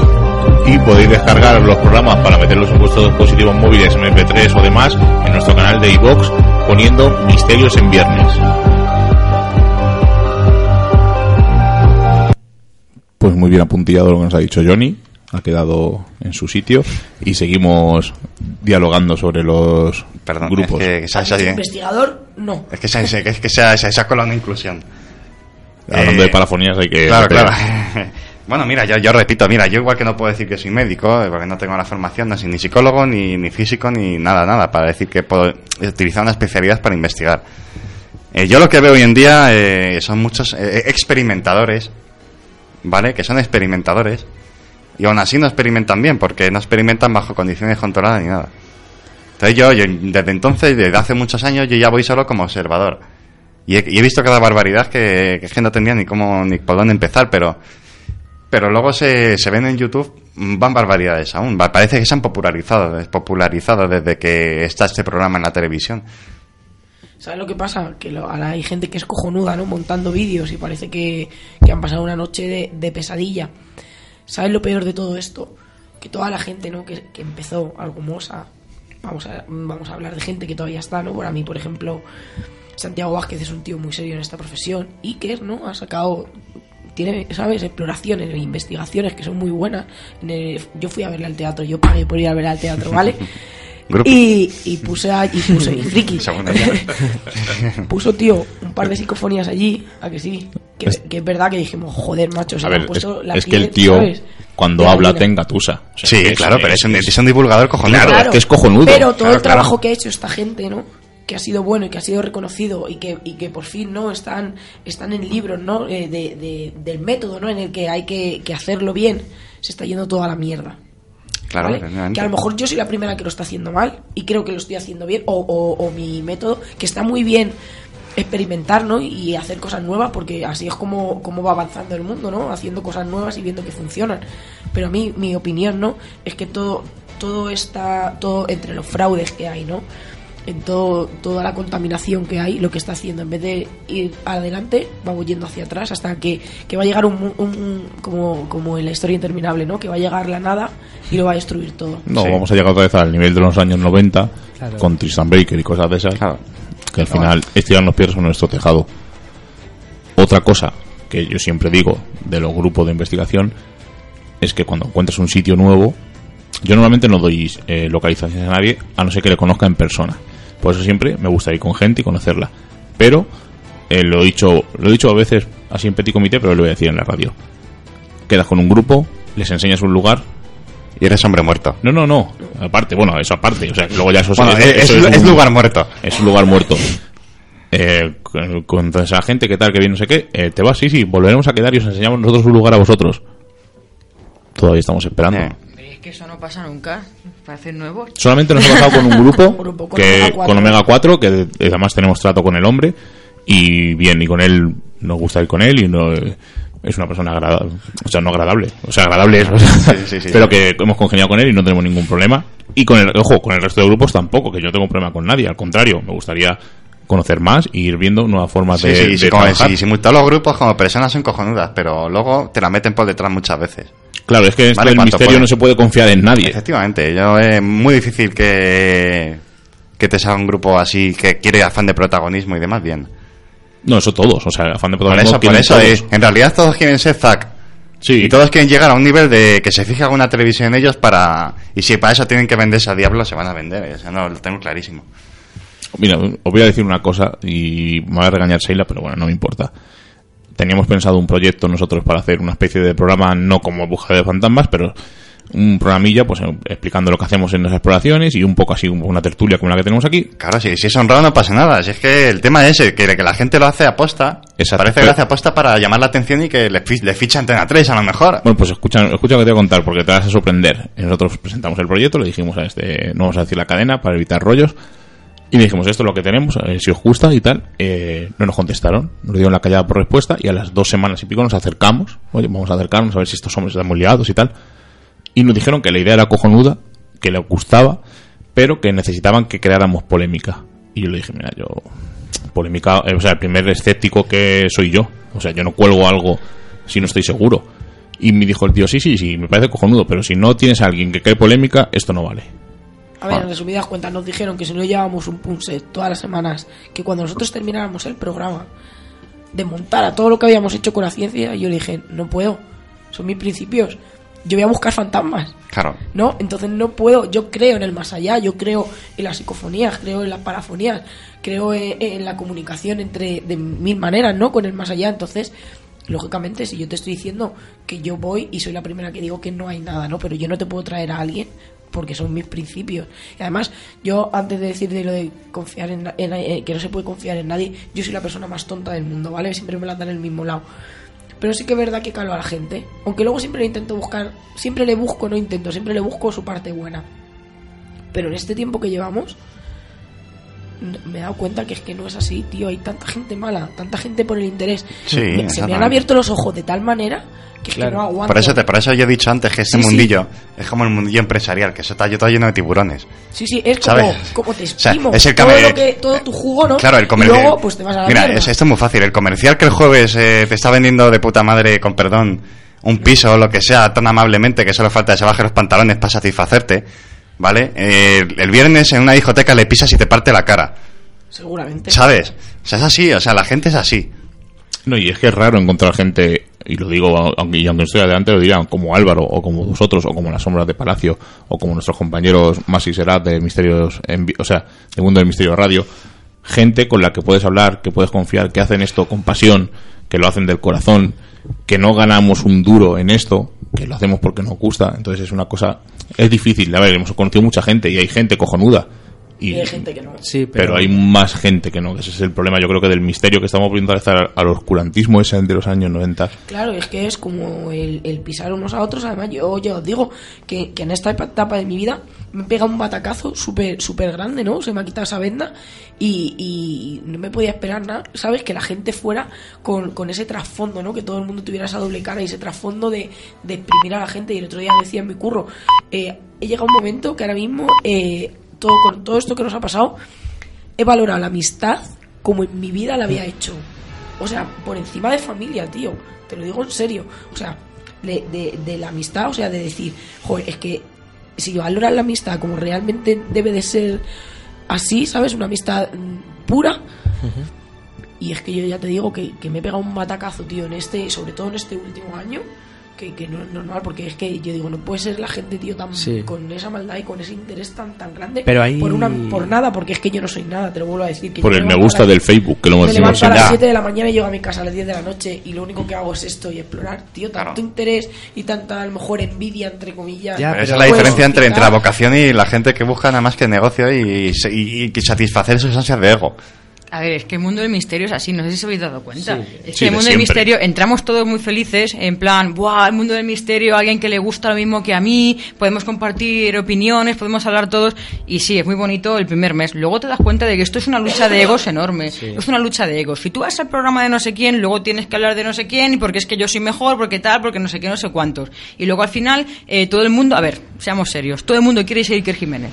S1: Y podéis descargar los programas para meterlos en vuestros dispositivos móviles MP3 o demás en nuestro canal de iVox poniendo Misterios en Viernes. Pues muy bien apuntillado lo que nos ha dicho Johnny, ha quedado en su sitio y seguimos dialogando sobre los
S4: Perdón,
S1: grupos.
S4: es que, que se, se-
S3: Investigador, no.
S4: es que se, se- es que ha colado una inclusión.
S1: Hablando
S4: Eh,
S1: de parafonías hay que...
S4: Claro,
S1: meter-
S4: claro. bueno, mira, yo, yo repito, mira, yo igual que no puedo decir que soy médico, eh, porque no tengo la formación, no soy ni psicólogo, ni, ni físico, ni nada, nada, para decir que puedo utilizar una especialidad para investigar. Eh, yo lo que veo hoy en día eh, son muchos eh, experimentadores, ¿vale? Que son experimentadores, y aún así no experimentan bien, porque no experimentan bajo condiciones controladas ni nada. Entonces yo, desde entonces, desde hace muchos años, yo ya voy solo como observador. Y he, visto cada barbaridad que, que no tendría ni cómo ni por dónde empezar, pero pero luego se, se ven en YouTube mm, van barbaridades aún. Parece que se han popularizado, popularizado desde que está este programa en la televisión.
S3: ¿Sabes lo que pasa? Que lo- ahora hay gente que es cojonuda, ¿no? Montando vídeos y parece que, que han pasado una noche de pesadilla. ¿Sabes lo peor de todo esto? Que toda la gente, ¿no? Que, que empezó algo mosa. Vamos a, vamos a hablar de gente que todavía está, ¿no? Para mí, por ejemplo, Santiago Vázquez es un tío muy serio en esta profesión. Iker, ¿no? Ha sacado tiene, ¿sabes? Exploraciones e investigaciones que son muy buenas. Yo fui a verle al teatro, yo pagué por ir a verle al teatro, ¿vale?
S4: Grupo.
S3: y, y puse a, y puse, y friki. Puso, tío, un par de psicofonías allí, a que sí. Que, que es verdad que dijimos, joder, macho, se
S1: A
S3: le han
S1: ver, es,
S3: puesto la
S1: es que el tío,
S3: ¿sabes?
S1: cuando habla, tenga tusa. O sea,
S4: Sí,
S1: que
S4: claro, pero es un, es un divulgador cojonudo.
S1: Claro, es que es cojonudo.
S3: Pero todo
S1: Claro,
S3: el
S1: claro.
S3: trabajo que ha hecho esta gente, ¿no? Que ha sido bueno y que ha sido reconocido y que, y que por fin, ¿no? Están, están en libros, ¿no? Eh, de, de- del método, ¿no? En el que hay que, que hacerlo bien. Se está yendo toda la mierda.
S4: Claro.
S3: Que a lo mejor yo soy la primera que lo está haciendo mal y creo que lo estoy haciendo bien, o, o- o mi método, que está muy bien experimentar, ¿no? Y hacer cosas nuevas, porque así es como, como va avanzando el mundo, ¿no? Haciendo cosas nuevas y viendo que funcionan. Pero a mí, mi opinión, ¿no? Es que todo, todo está, todo entre los fraudes que hay, ¿no? En todo, toda la contaminación que hay, lo que está haciendo, en vez de ir adelante, vamos yendo hacia atrás hasta que, que va a llegar un, mu- un- un- como, como en la historia interminable, ¿no? Que va a llegar la nada y lo va a destruir todo.
S1: No,
S4: Sí.
S1: vamos a llegar otra vez al nivel de los años 90
S2: Claro.
S1: con Tristan Baker y cosas de esas.
S4: Claro.
S1: Que al final estiran los pies en nuestro tejado. Otra cosa que yo siempre digo de los grupos de investigación es que cuando encuentras un sitio nuevo, yo normalmente no doy eh, localizaciones a nadie a no ser que le conozca en persona. Por eso siempre me gusta ir con gente y conocerla. Pero eh, lo he dicho, lo he dicho a veces así en petit comité, pero lo voy a decir en la radio. Quedas con un grupo, les enseñas un lugar.
S4: Y eres hombre muerto.
S1: No, no, no. Aparte, bueno, eso aparte. O sea, que luego ya eso
S4: Bueno, es,
S1: eso
S4: es- es
S1: un-
S4: lugar muerto.
S1: es un lugar muerto. Eh, con, con toda esa gente, ¿qué tal? Que viene, no sé qué. Eh, ¿Te vas? Sí, sí, volveremos a quedar y os enseñamos nosotros un lugar a vosotros. Todavía estamos esperando.
S4: Eh.
S5: Es que eso no pasa nunca. Parece nuevo.
S1: Solamente nos ha pasado con un grupo,
S3: grupo con
S1: que,
S3: Omega 4.
S1: con Omega 4, que de- además tenemos trato con el hombre. Y bien, y con él nos gusta ir con él y no es una persona agradable. O sea, no agradable. O sea, agradable es. o sea,
S4: Sí, sí, sí.
S1: pero que hemos congeniado con él y no tenemos ningún problema. Y con el, ojo, con el resto de grupos tampoco, que yo no tengo problema con nadie. Al contrario, me gustaría conocer más y ir viendo nuevas formas
S4: Sí,
S1: de,
S4: sí,
S1: de
S4: sí,
S1: trabajar.
S4: sí, sí, todos los grupos como personas son cojonudas, pero luego te la meten por detrás muchas veces.
S1: Claro, es que
S4: Vale, cuanto
S1: misterio
S4: puede.
S1: no se puede confiar en nadie.
S4: Efectivamente, yo es muy difícil que, que te salga un grupo así que quiere afán de protagonismo y demás bien.
S1: No, eso todos. O sea, afán de
S4: Por
S1: protagonismo
S4: eso, por eso, eh, en realidad todos quieren ser Zack.
S1: Sí.
S4: Y todos quieren llegar a un nivel de que se fije alguna televisión en ellos para... Y si para eso tienen que venderse a diablo, se van a vender. eh, O sea, no, lo tengo clarísimo.
S1: Mira, os voy a decir una cosa y me va a regañar Sheila, pero bueno, no me importa. Teníamos pensado un proyecto nosotros para hacer una especie de programa, no como Búsqueda de Fantasmas, pero un programilla pues explicando lo que hacemos en las exploraciones y un poco así, un- una tertulia como la que tenemos aquí.
S4: Claro, si, si es honrado no pasa nada. Si es que el tema es ese, que, que la gente lo hace aposta.
S1: Exacto.
S4: Parece que lo hace aposta para llamar la atención y que le, le ficha Antena 3 a lo mejor.
S1: Bueno, pues escucha, escucha lo que te voy a contar porque te vas a sorprender. Nosotros presentamos el proyecto, le dijimos a este, no vamos a decir la cadena para evitar rollos. Y le dijimos, esto es lo que tenemos, eh, si os gusta y tal. Eh, no nos contestaron, nos dieron la callada por respuesta y a las dos semanas y pico nos acercamos. Oye, vamos a acercarnos a ver si estos hombres están muy liados y tal. Y nos dijeron que la idea era cojonuda, que les gustaba, pero que necesitaban que creáramos polémica. Y yo le dije, mira, yo, polémica, eh, o sea, el primer escéptico que soy yo. O sea, yo no cuelgo algo si no estoy seguro. Y me dijo el tío, sí, sí, sí, me parece cojonudo, pero si no tienes a alguien que cree polémica, esto no vale.
S3: A ver, en resumidas cuentas, nos dijeron que si no llevábamos un punset todas las semanas, que cuando nosotros termináramos el programa, desmontara todo lo que habíamos hecho con la ciencia, y yo le dije, no puedo, son mis principios, yo voy a buscar fantasmas.
S4: Claro.
S3: ¿no? Entonces no puedo, yo creo en el más allá, yo creo en las psicofonías, creo en las parafonías, creo en, en la comunicación entre de mil maneras, ¿no? Con el más allá, entonces lógicamente si yo te estoy diciendo que yo voy y soy la primera que digo que no hay nada, ¿no? Pero yo no te puedo traer a alguien porque son mis principios. Y además, yo antes de decir de lo de confiar en, eh, que no se puede confiar en nadie, yo soy la persona más tonta del mundo, ¿vale? Siempre me la dan en el mismo lado. Pero sí que es verdad que calo a la gente. Aunque luego siempre le intento buscar, siempre le busco, no intento, siempre le busco su parte buena. Pero en este tiempo que llevamos, me he dado cuenta que es que no es así, tío. Hay tanta gente mala, tanta gente por el interés.
S4: Sí,
S3: Me- se me han abierto los ojos de tal manera que es que no aguanto.
S4: Por eso, te, por eso yo he dicho antes que este
S3: Sí, sí.
S4: mundillo es como el mundillo empresarial, que eso está yo todo lleno de tiburones.
S3: Sí, sí, es como,
S4: ¿Sabes?
S3: como te
S4: sea,
S3: exprimo
S4: es el
S3: todo, lo que, todo tu jugo, ¿no?
S4: Claro, el
S3: Y
S4: comercial.
S3: luego, pues te vas a la
S4: Mira, es- esto es muy fácil. El comercial que el jueves eh, te está vendiendo de puta madre, con perdón, un piso o lo que sea, tan amablemente que solo falta que se baje los pantalones para satisfacerte, ¿vale? Eh, el viernes en una discoteca le pisas y te parte la cara,
S3: Seguramente.
S4: ¿sabes? O sea, es así, o sea, la gente es así.
S1: No, y es que es raro encontrar gente, y lo digo, aunque, y aunque estoy adelante, lo dirán, como Álvaro, o como vosotros, o como las sombras de Palacio, o como nuestros compañeros Más y Serat de Misterios, en o sea, de Mundo del Misterio Radio, gente con la que puedes hablar, que puedes confiar, que hacen esto con pasión, que lo hacen del corazón, que no ganamos un duro en esto, que lo hacemos porque nos gusta, entonces es una cosa, es difícil, a ver, hemos conocido mucha gente, y hay gente cojonuda, y,
S3: Y hay gente que no.
S2: Sí,
S1: pero,
S2: pero,
S1: hay más gente que no. Ese es el problema, yo creo que del misterio que estamos viendo al, al oscurantismo ese de los años 90.
S3: Claro, es que es como el, el pisar unos a otros. Además, yo, yo os digo que, que en esta etapa de mi vida me pega un batacazo súper súper grande, ¿no? Se me ha quitado esa venda y, no me podía esperar nada, ¿sabes? Que la gente fuera con, con ese trasfondo, ¿no? Que todo el mundo tuviera esa doble cara y ese trasfondo de, de exprimir a la gente. Y el otro día decía en mi curro, eh, he llegado un momento que ahora mismo, eh, todo, con todo esto que nos ha pasado, he valorado la amistad como en mi vida la había hecho. O sea, por encima de familia, tío. Te lo digo en serio. O sea, de- de la amistad, o sea, de decir, joder, es que si valoras la amistad como realmente debe de ser así, ¿sabes? Una amistad mm, pura. Y es que yo ya te digo que, que me he pegado un batacazo, tío, en este, sobre todo en este último año, que, que no es normal, porque es que yo digo, no puede ser la gente, tío, tan
S2: Sí.
S3: con esa maldad y con ese interés tan tan grande
S2: Pero
S3: por una por nada, porque es que yo no soy nada, te lo vuelvo a decir. Que
S1: Por el me gusta del Facebook, que lo hemos dicho
S3: a las
S1: siempre.
S3: 7 de la mañana y llego a mi casa a las 10 de la noche y lo único que hago es esto y explorar, tío, tanto interés y tanta, a lo mejor, envidia, entre comillas.
S2: Ya,
S4: Pero esa es la
S3: puede
S4: diferencia entre, entre la vocación y la gente que busca nada más que negocio y, se- y- y satisfacer sus ansias de ego.
S5: A ver, es que el mundo del misterio es así, no sé si os habéis dado cuenta. Es
S1: Sí,
S5: que el
S1: de
S5: mundo del misterio entramos todos muy felices, en plan, ¡buah! El mundo del misterio, alguien que le gusta lo mismo que a mí, podemos compartir opiniones, podemos hablar todos. Y sí, es muy bonito el primer mes. Luego te das cuenta de que esto es una lucha de egos enorme. Es una lucha de egos. Si tú vas al programa de no sé quién, luego tienes que hablar de no sé quién, y porque es que yo soy mejor, porque tal, porque no sé qué, no sé cuántos. Y luego al final, eh, todo el mundo, a ver, seamos serios, todo el mundo quiere ser Iker Jiménez.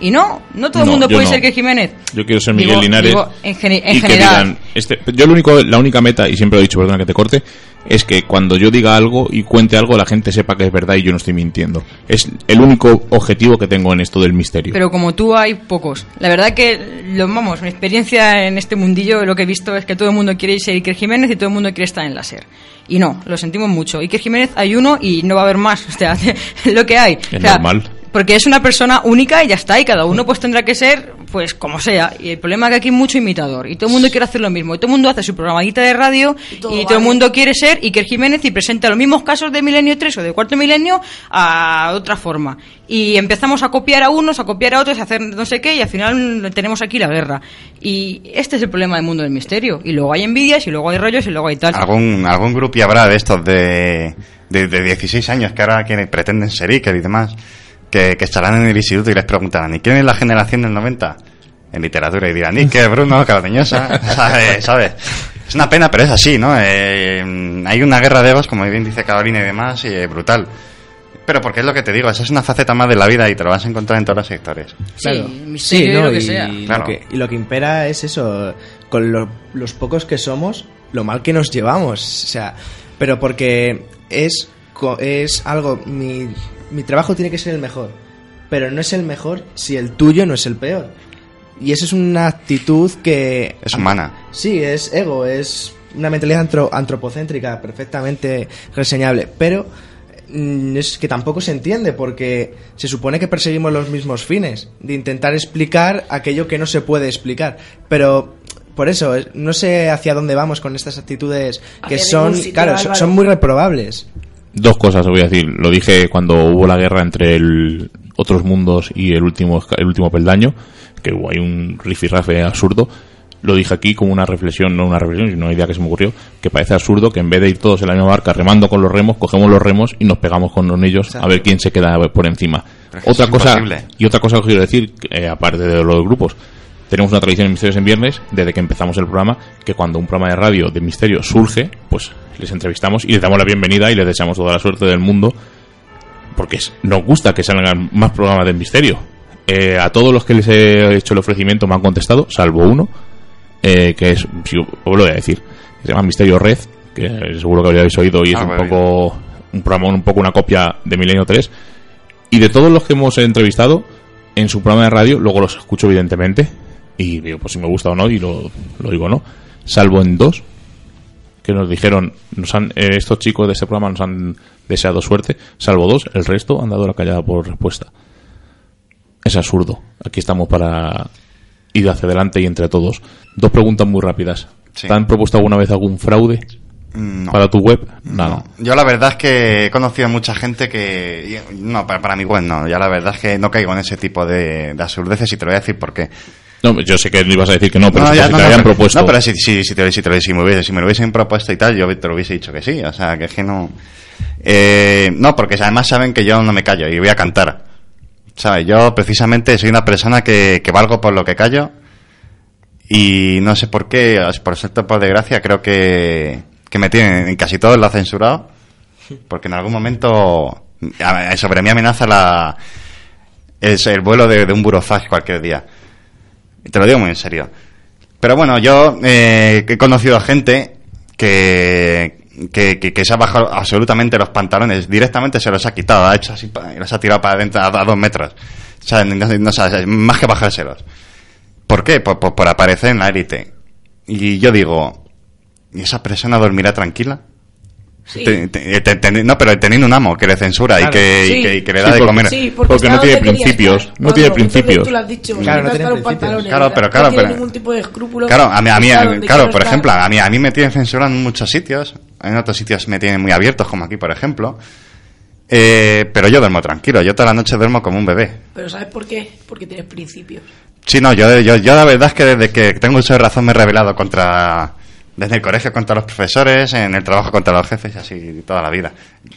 S5: Y no, no todo el
S1: No,
S5: mundo puede
S1: no.
S5: ser Iker Jiménez.
S1: Yo quiero ser Miguel
S5: Digo-
S1: Linares.
S5: digo, en en
S1: que
S5: general.
S1: digan, este, yo lo único, la única meta, y siempre lo he dicho, perdona que te corte, es que cuando yo diga algo y cuente algo, la gente sepa que es verdad y yo no estoy mintiendo. Es el único objetivo que tengo en esto del misterio.
S5: Pero como tú hay pocos. La verdad que, lo, vamos, mi experiencia en este mundillo, lo que he visto es que todo el mundo quiere ser Iker Jiménez y todo el mundo quiere estar en la SER. Y no, lo sentimos mucho. Iker Jiménez hay uno y no va a haber más. O sea, lo que hay.
S1: Es
S5: O sea,
S1: normal.
S5: Porque es una persona única y ya está. Y cada uno pues tendrá que ser, pues, como sea. Y el problema es que aquí hay mucho imitador. Y todo el mundo quiere hacer lo mismo. Y todo el mundo hace su programadita de radio. Y
S3: todo
S5: todo, el mundo quiere ser Iker Jiménez y presenta los mismos casos de Milenio 3 o de Cuarto Milenio a otra forma. Y empezamos a copiar a unos, a copiar a otros, a hacer no sé qué, y al final tenemos aquí la guerra. Y este es el problema del mundo del misterio. Y luego hay envidias, y luego hay rollos, y luego hay tal.
S4: Algún, algún grupo habrá de estos de, de, de 16 años que ahora que pretenden ser Iker y demás, que, que estarán en el instituto y les preguntarán, ¿y quién es la generación del 90? En literatura y dirán, Iker, Bruno, Cardeñosa, ¿sabes? ¿sabes? Es una pena, pero es así, ¿no? Eh, hay una guerra de egos, como bien dice Carolina y demás, y eh, brutal. Pero porque es lo que te digo, esa es una faceta más de la vida y te lo vas a encontrar en todos los sectores.
S5: Sí, misterio y lo que
S2: y,
S5: sea.
S2: lo
S4: Claro.
S2: que, y lo que impera es eso, con lo- los pocos que somos, lo mal que nos llevamos. O sea, pero porque es, co- es algo, mi, mi trabajo tiene que ser el mejor, pero no es el mejor si el tuyo no es el peor. Y esa es una actitud que...
S4: Es humana.
S2: Sí, es ego, es una mentalidad antro- antropocéntrica perfectamente reseñable, pero mm, es que tampoco se entiende porque se supone que perseguimos los mismos fines, de intentar explicar aquello que no se puede explicar, pero por eso es- no sé hacia dónde vamos con estas actitudes que son,
S3: sitio,
S2: claro,
S3: Álvaro.
S2: son muy reprobables.
S1: Dos cosas os voy a decir. Lo dije cuando hubo la guerra entre el otros mundos y el último el último peldaño, que hubo ahí un rifirrafe absurdo. Lo dije aquí como una reflexión, no una reflexión, sino una idea que se me ocurrió, que parece absurdo que en vez de ir todos en la misma barca remando con los remos, cogemos los remos y nos pegamos con los ellos a ver quién se queda por encima. Otra cosa
S4: imposible.
S1: y otra cosa que quiero decir, eh, aparte de los grupos, tenemos una tradición en Misterios en Viernes, desde que empezamos el programa, que cuando un programa de radio de misterio surge, pues les entrevistamos y les damos la bienvenida y les deseamos toda la suerte del mundo, porque nos gusta que salgan más programas de misterio. Eh, a todos los que les he hecho el ofrecimiento me han contestado, salvo uno, eh, que es, si os lo voy a decir, que se llama Misterio Red, que seguro que habréis oído y es
S4: Ah,
S1: un poco un programa un poco una copia de Milenio 3 y de todos los que hemos entrevistado en su programa de radio luego los escucho evidentemente y digo pues si me gusta o no y lo, lo digo no salvo en dos que nos dijeron nos han eh, estos chicos de este programa nos han deseado suerte salvo dos el resto han dado la callada por respuesta es absurdo aquí estamos para ir hacia adelante y entre todos dos preguntas muy rápidas
S4: Sí.
S1: ¿te han propuesto alguna vez algún fraude
S4: No.
S1: para tu web? Nada.
S4: Yo la verdad es que he conocido a mucha gente que... No, para, para mi web no. Ya la verdad es que no caigo en ese tipo de, de absurdeces y te lo voy a decir por qué.
S1: No, yo sé que no ibas a decir que no, pero
S4: No,
S1: si
S4: ya,
S1: te
S4: no,
S1: habían
S4: pero-
S1: propuesto.
S4: No, pero si, si, si, te, si, te- si me hubiese, si me lo hubiesen propuesto y tal, yo te lo hubiese dicho que sí. O sea, que es que no... Eh, no, porque además saben que yo no me callo y voy a cantar. ¿Sabes? Yo precisamente soy una persona que, que valgo por lo que callo y no sé por qué, por cierto, por desgracia, creo que, que me tienen en casi todo lo ha censurado porque en algún momento sobre mí amenaza la, es el vuelo de, de un burofax cualquier día. Te lo digo muy en serio. Pero bueno, yo eh, he conocido a gente que, que, que- se ha bajado absolutamente los pantalones, directamente se los ha quitado, ha hecho así y los ha tirado para adentro a, dos metros. O sea, no, más que bajárselos. ¿Por qué? Por, por, por aparecer en la élite. Y yo digo, ¿y esa persona dormirá tranquila?
S3: Sí.
S4: Te- te- te- te- no, pero teniendo un amo que le censura y,
S2: Claro.
S4: que, y
S3: Sí.
S4: que, y que le
S1: Sí,
S4: da de
S1: porque-
S4: comer.
S3: Sí, porque,
S1: Porque no tiene principios,
S3: estar.
S1: no tiene principios.
S3: Tú lo has dicho,
S2: Claro, no
S3: no
S2: tiene principios.
S4: Claro, pero
S3: no
S4: claro,
S3: tiene
S4: pero-
S3: ningún tipo de escrúpulos.
S4: Claro, a mí, a mí, claro, por
S3: estar.
S4: ejemplo, a mí, a mí me tienen censurado en muchos sitios. En otros sitios me tienen muy abiertos, como aquí, por ejemplo. Eh, pero yo duermo tranquilo. Yo toda la noche duermo como un bebé.
S3: Pero ¿sabes por qué? Porque tienes principios.
S4: Sí, no, yo, yo, yo la verdad es que desde que tengo uso de razón me he rebelado contra... Desde el colegio contra los profesores, en el trabajo contra los jefes y así toda la vida.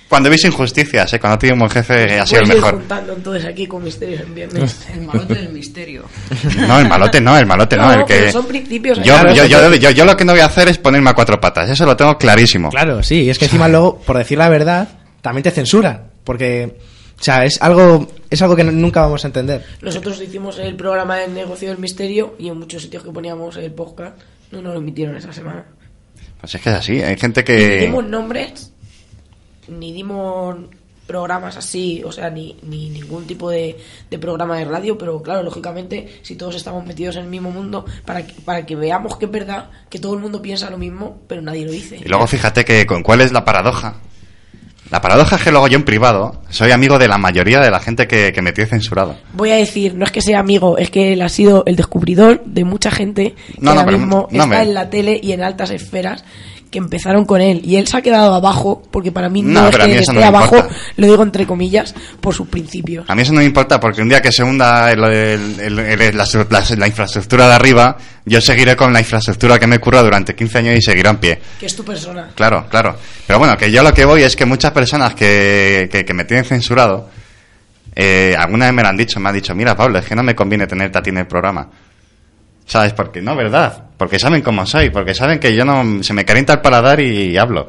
S4: Cuando veis injusticias, ¿eh? cuando tiene un buen jefe ha sido el mejor.
S3: juntando entonces aquí con misterios en viernes.
S5: El malote del misterio.
S4: No, el malote no, el malote no,
S3: No,
S4: el que...
S3: son principios,
S4: Yo,
S3: claro,
S4: yo, yo, yo, yo lo que no voy a hacer es ponerme a cuatro patas, eso lo tengo clarísimo.
S2: Claro, sí, es que encima luego, por decir la verdad, también te censuran. Porque, o sea, es algo, es algo que nunca vamos a entender.
S3: Nosotros hicimos el programa del negocio del misterio y en muchos sitios que poníamos el podcast no nos lo emitieron esa semana.
S4: Pues es que es así, hay gente
S3: Ni
S4: que...
S3: dimos nombres, ni dimos programas así, o sea, ni, ni ningún tipo de, de programa de radio, pero claro, lógicamente, si todos estamos metidos en el mismo mundo, para que, para que veamos que es verdad, que todo el mundo piensa lo mismo, pero nadie lo dice.
S4: Y luego fíjate que con cuál es la paradoja. La paradoja es que luego yo en privado soy amigo de la mayoría de la gente que, que me tiene censurado.
S3: Voy a decir, no es que sea amigo, es que él ha sido el descubridor de mucha gente que
S4: No, no,
S3: ahora
S4: pero
S3: mismo
S4: no
S3: está
S4: me-
S3: en la tele y en altas esferas que empezaron con él y él se ha quedado abajo porque para mí no,
S4: No,
S3: es que esté
S4: no
S3: abajo,
S4: importa.
S3: lo digo entre comillas, por sus principios.
S4: A mí eso no me importa porque un día que se hunda el- el- el- el- la, la- la infraestructura de arriba, yo seguiré con la infraestructura que me curra durante 15 años y seguirá en pie.
S3: Que es tu persona.
S4: Claro, claro. Pero bueno, que yo lo que voy es que muchas personas que, que, que me tienen censurado, eh, alguna vez me lo han dicho, me han dicho, mira Pablo, es que no me conviene tenerte a ti en el programa. ¿Sabes? Porque no, ¿verdad? Porque saben cómo soy, porque saben que yo no, se me calienta el paladar y, hablo.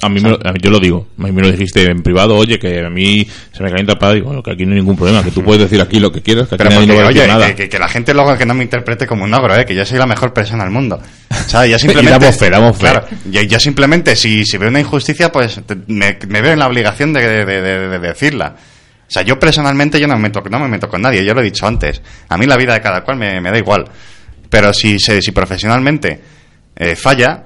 S1: A mí, me lo- a mí- yo lo digo, a mí me lo dijiste en privado, oye, que a mí se me calienta el padre, digo, bueno, que aquí no hay ningún problema, que tú puedes decir aquí lo que quieras, que aquí
S4: Pero
S1: nadie
S4: porque,
S1: no va a decir
S4: oye,
S1: nada.
S4: que, que- que la gente luego que no me interprete como un ogro, ¿eh? que yo soy la mejor persona del mundo. ¿Sabes? Yo simplemente...
S1: Y damos fe, damos fe.
S4: Claro, yo, yo simplemente, si, si veo una injusticia, pues te- me, me veo en la obligación de, de- de- de- de decirla. O sea, yo personalmente yo no me, meto, no me meto con nadie, yo lo he dicho antes. A mí la vida de cada cual me, me da igual. Pero si, se- si profesionalmente eh, falla,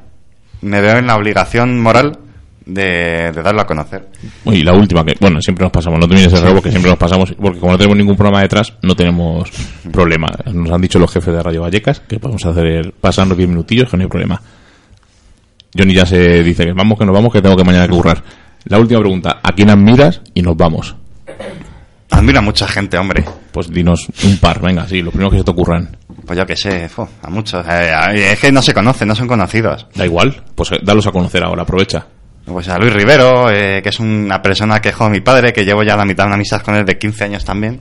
S4: me veo en la obligación moral de, de darlo a conocer.
S1: Y la última, que bueno, siempre nos pasamos, no te vienes el rabo, que siempre nos pasamos, porque como no tenemos ningún programa detrás, no tenemos problema. Nos han dicho los jefes de Radio Vallecas que podemos hacer pasarnos 10 minutillos, que no hay problema. Johnny ya se dice que vamos, que nos vamos, que tengo que mañana que currar. La última pregunta, ¿a quién admiras? Y nos vamos.
S4: Admiro a mucha gente, hombre.
S1: Pues dinos un par, venga, sí, los primeros que se te ocurran.
S4: Pues yo que sé, fu, a muchos. Eh, a- es que no se conocen, no son conocidos.
S1: Da igual, pues eh, dalos a conocer ahora, aprovecha.
S4: Pues a Luis Rivero, eh, que es una persona que es como mi padre, que llevo ya la mitad de una amistad con él de 15 años también.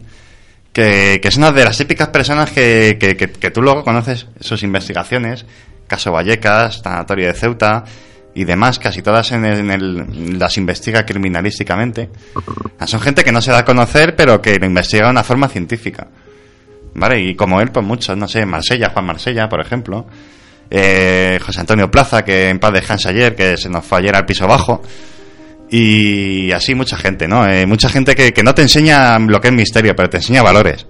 S4: que, que es una de las típicas personas que, que, que- que tú luego conoces sus investigaciones, caso Vallecas, Tanatorio de Ceuta y demás, casi todas en el- en el- las investiga criminalísticamente. Ah, Son gente que no se da a conocer, pero que lo investiga de una forma científica. ¿Vale? Y como él, pues muchos, no sé, Marsella, Juan Marsella, por ejemplo. Eh, José Antonio Plaza, que en paz descansa ayer, que se nos fue ayer al piso bajo. Y así mucha gente, ¿no? Eh, mucha gente que, que no te enseña lo que es misterio, pero te enseña valores.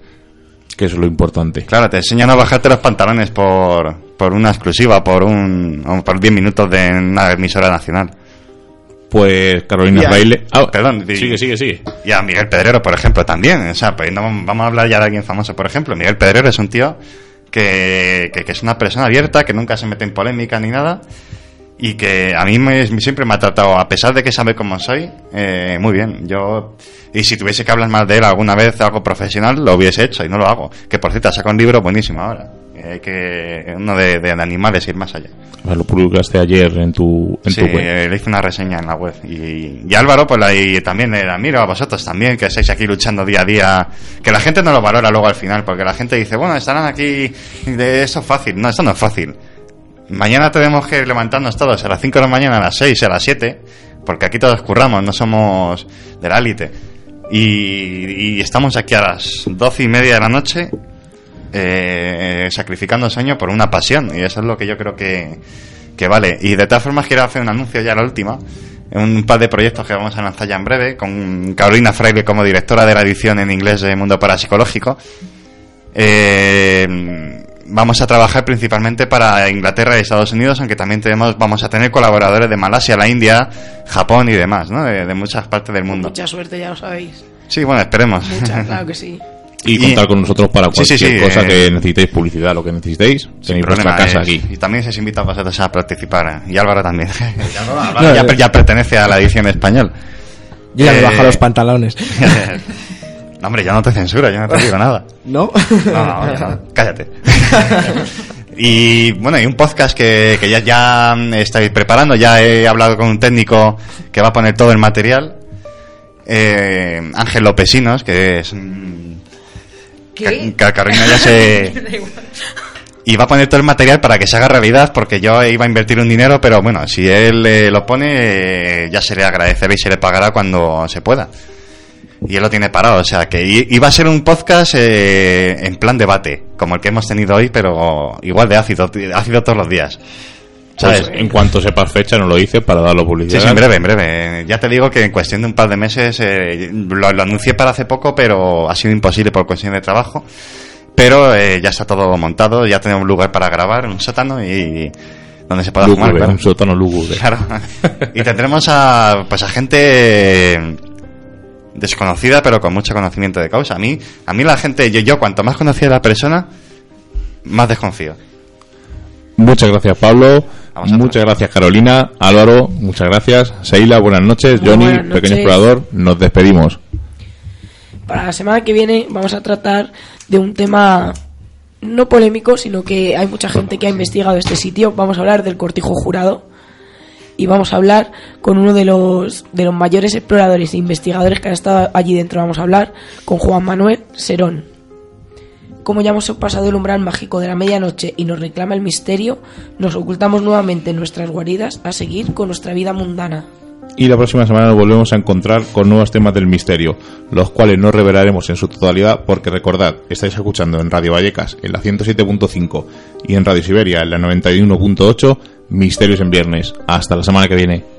S1: Que es lo importante.
S4: Claro, te enseña a bajarte los pantalones por, por una exclusiva, por un por 10 minutos de una emisora nacional.
S1: Pues Carolina Fraile. Ah,
S4: perdón, y-
S1: sigue, sigue, sigue.
S4: Y a Miguel Pedrero, por ejemplo, también. O sea, pues no vamos a hablar ya de alguien famoso, por ejemplo. Miguel Pedrero es un tío que, que, que es una persona abierta, que nunca se mete en polémica ni nada. Y que a mí me- siempre me ha tratado, a pesar de que sabe cómo soy, eh, muy bien. Yo, y si tuviese que hablar más de él alguna vez, algo profesional, lo hubiese hecho y no lo hago. Que por cierto, saca un libro buenísimo ahora. eh, que uno de, de animales, ir más allá.
S1: Lo publicaste ayer en tu, en
S4: Sí,
S1: tu web.
S4: eh, le hice una reseña en la web. Y, y Álvaro, pues y también le admiro a vosotros también, que estáis aquí luchando día a día. Que la gente no lo valora luego al final, porque la gente dice, bueno, estarán aquí, de eso es fácil. No, esto no es fácil. Mañana tenemos que levantarnos todos a las 5 de la mañana, a las 6, a las 7, porque aquí todos curramos, no somos de la élite. Y, y estamos aquí a las 12 y media de la noche eh, sacrificando sueño por una pasión y eso es lo que yo creo que, que vale y de todas formas quiero hacer un anuncio ya la última un par de proyectos que vamos a lanzar ya en breve con Carolina Fraile como directora de la edición en inglés de Mundo Parapsicológico eh, vamos a trabajar principalmente para Inglaterra y Estados Unidos aunque también tenemos vamos a tener colaboradores de Malasia, la India Japón y demás ¿no? de, de muchas partes del mundo
S3: Mucha suerte, ya lo sabéis.
S4: sí bueno esperemos
S3: Mucha, claro que sí.
S1: Y,
S4: Y-
S1: contar con nosotros para
S4: Sí, sí,
S1: cualquier
S4: sí,
S1: cosa
S4: eh,
S1: que necesitéis, publicidad, lo que necesitéis.
S4: Sin
S1: Tenéis vuestra casa aquí.
S4: Y también se os invita a vosotros a participar. eh, Y Álvaro también. Álvaro ya, ya pertenece a la edición español.
S2: Yo ya me
S4: Eh,
S2: bajo los pantalones.
S4: No, hombre, yo no te censuro, yo no te digo nada.
S2: ¿No?
S4: No, no, no, cállate. y bueno, hay un podcast que, que ya, ya estáis preparando. Ya he hablado con un técnico que va a poner todo el material. Eh, Ángel Lopesinos, que es.
S5: ¿Qué?
S4: Ca- Carolina ya se. Y va a poner todo el material para que se haga realidad, porque yo iba a invertir un dinero, pero bueno, si él eh, lo pone, eh, ya se le agradecerá y se le pagará cuando se pueda. Y él lo tiene parado, o sea que iba a ser un podcast eh, en plan debate, como el que hemos tenido hoy, pero igual de ácido, ácido todos los días.
S1: Pues
S4: ¿Sabes?
S1: en cuanto sepas fecha, nos lo dices para darlo
S4: Sí,
S1: publicidad.
S4: sí, en breve, en breve. Ya te digo que en cuestión de un par de meses eh, lo, lo anuncié para hace poco, pero ha sido imposible por cuestión de trabajo. Pero eh, ya está todo montado, ya tenemos un lugar para grabar, un sótano y donde se pueda fumar.
S1: Lúgubre,
S4: claro.
S1: un sótano lúgubre.
S4: Claro. Y tendremos a pues a gente desconocida pero con mucho conocimiento de causa. A mí, a mí la gente, yo, yo cuanto más conocía a la persona, más desconfío.
S1: Muchas gracias, Pablo. Muchas gracias, Carolina. Álvaro, muchas gracias. Seila, buenas noches.
S3: Muy
S1: Johnny,
S3: buenas noches.
S1: pequeño explorador, nos despedimos.
S3: Para la semana que viene vamos a tratar de un tema no polémico, sino que hay mucha gente que ha investigado este sitio. Vamos a hablar del cortijo jurado y vamos a hablar con uno de los de los mayores exploradores e investigadores que han estado allí dentro. Vamos a hablar con Juan Manuel Serón. Como ya hemos pasado el umbral mágico de la medianoche y nos reclama el misterio, nos ocultamos nuevamente en nuestras guaridas a seguir con nuestra vida mundana.
S1: Y la próxima semana nos volvemos a encontrar con nuevos temas del misterio, los cuales no revelaremos en su totalidad porque recordad, estáis escuchando en Radio Vallecas en la 107.5 y en Radio Siberia en la 91.8 Misterios en Viernes. Hasta la semana que viene.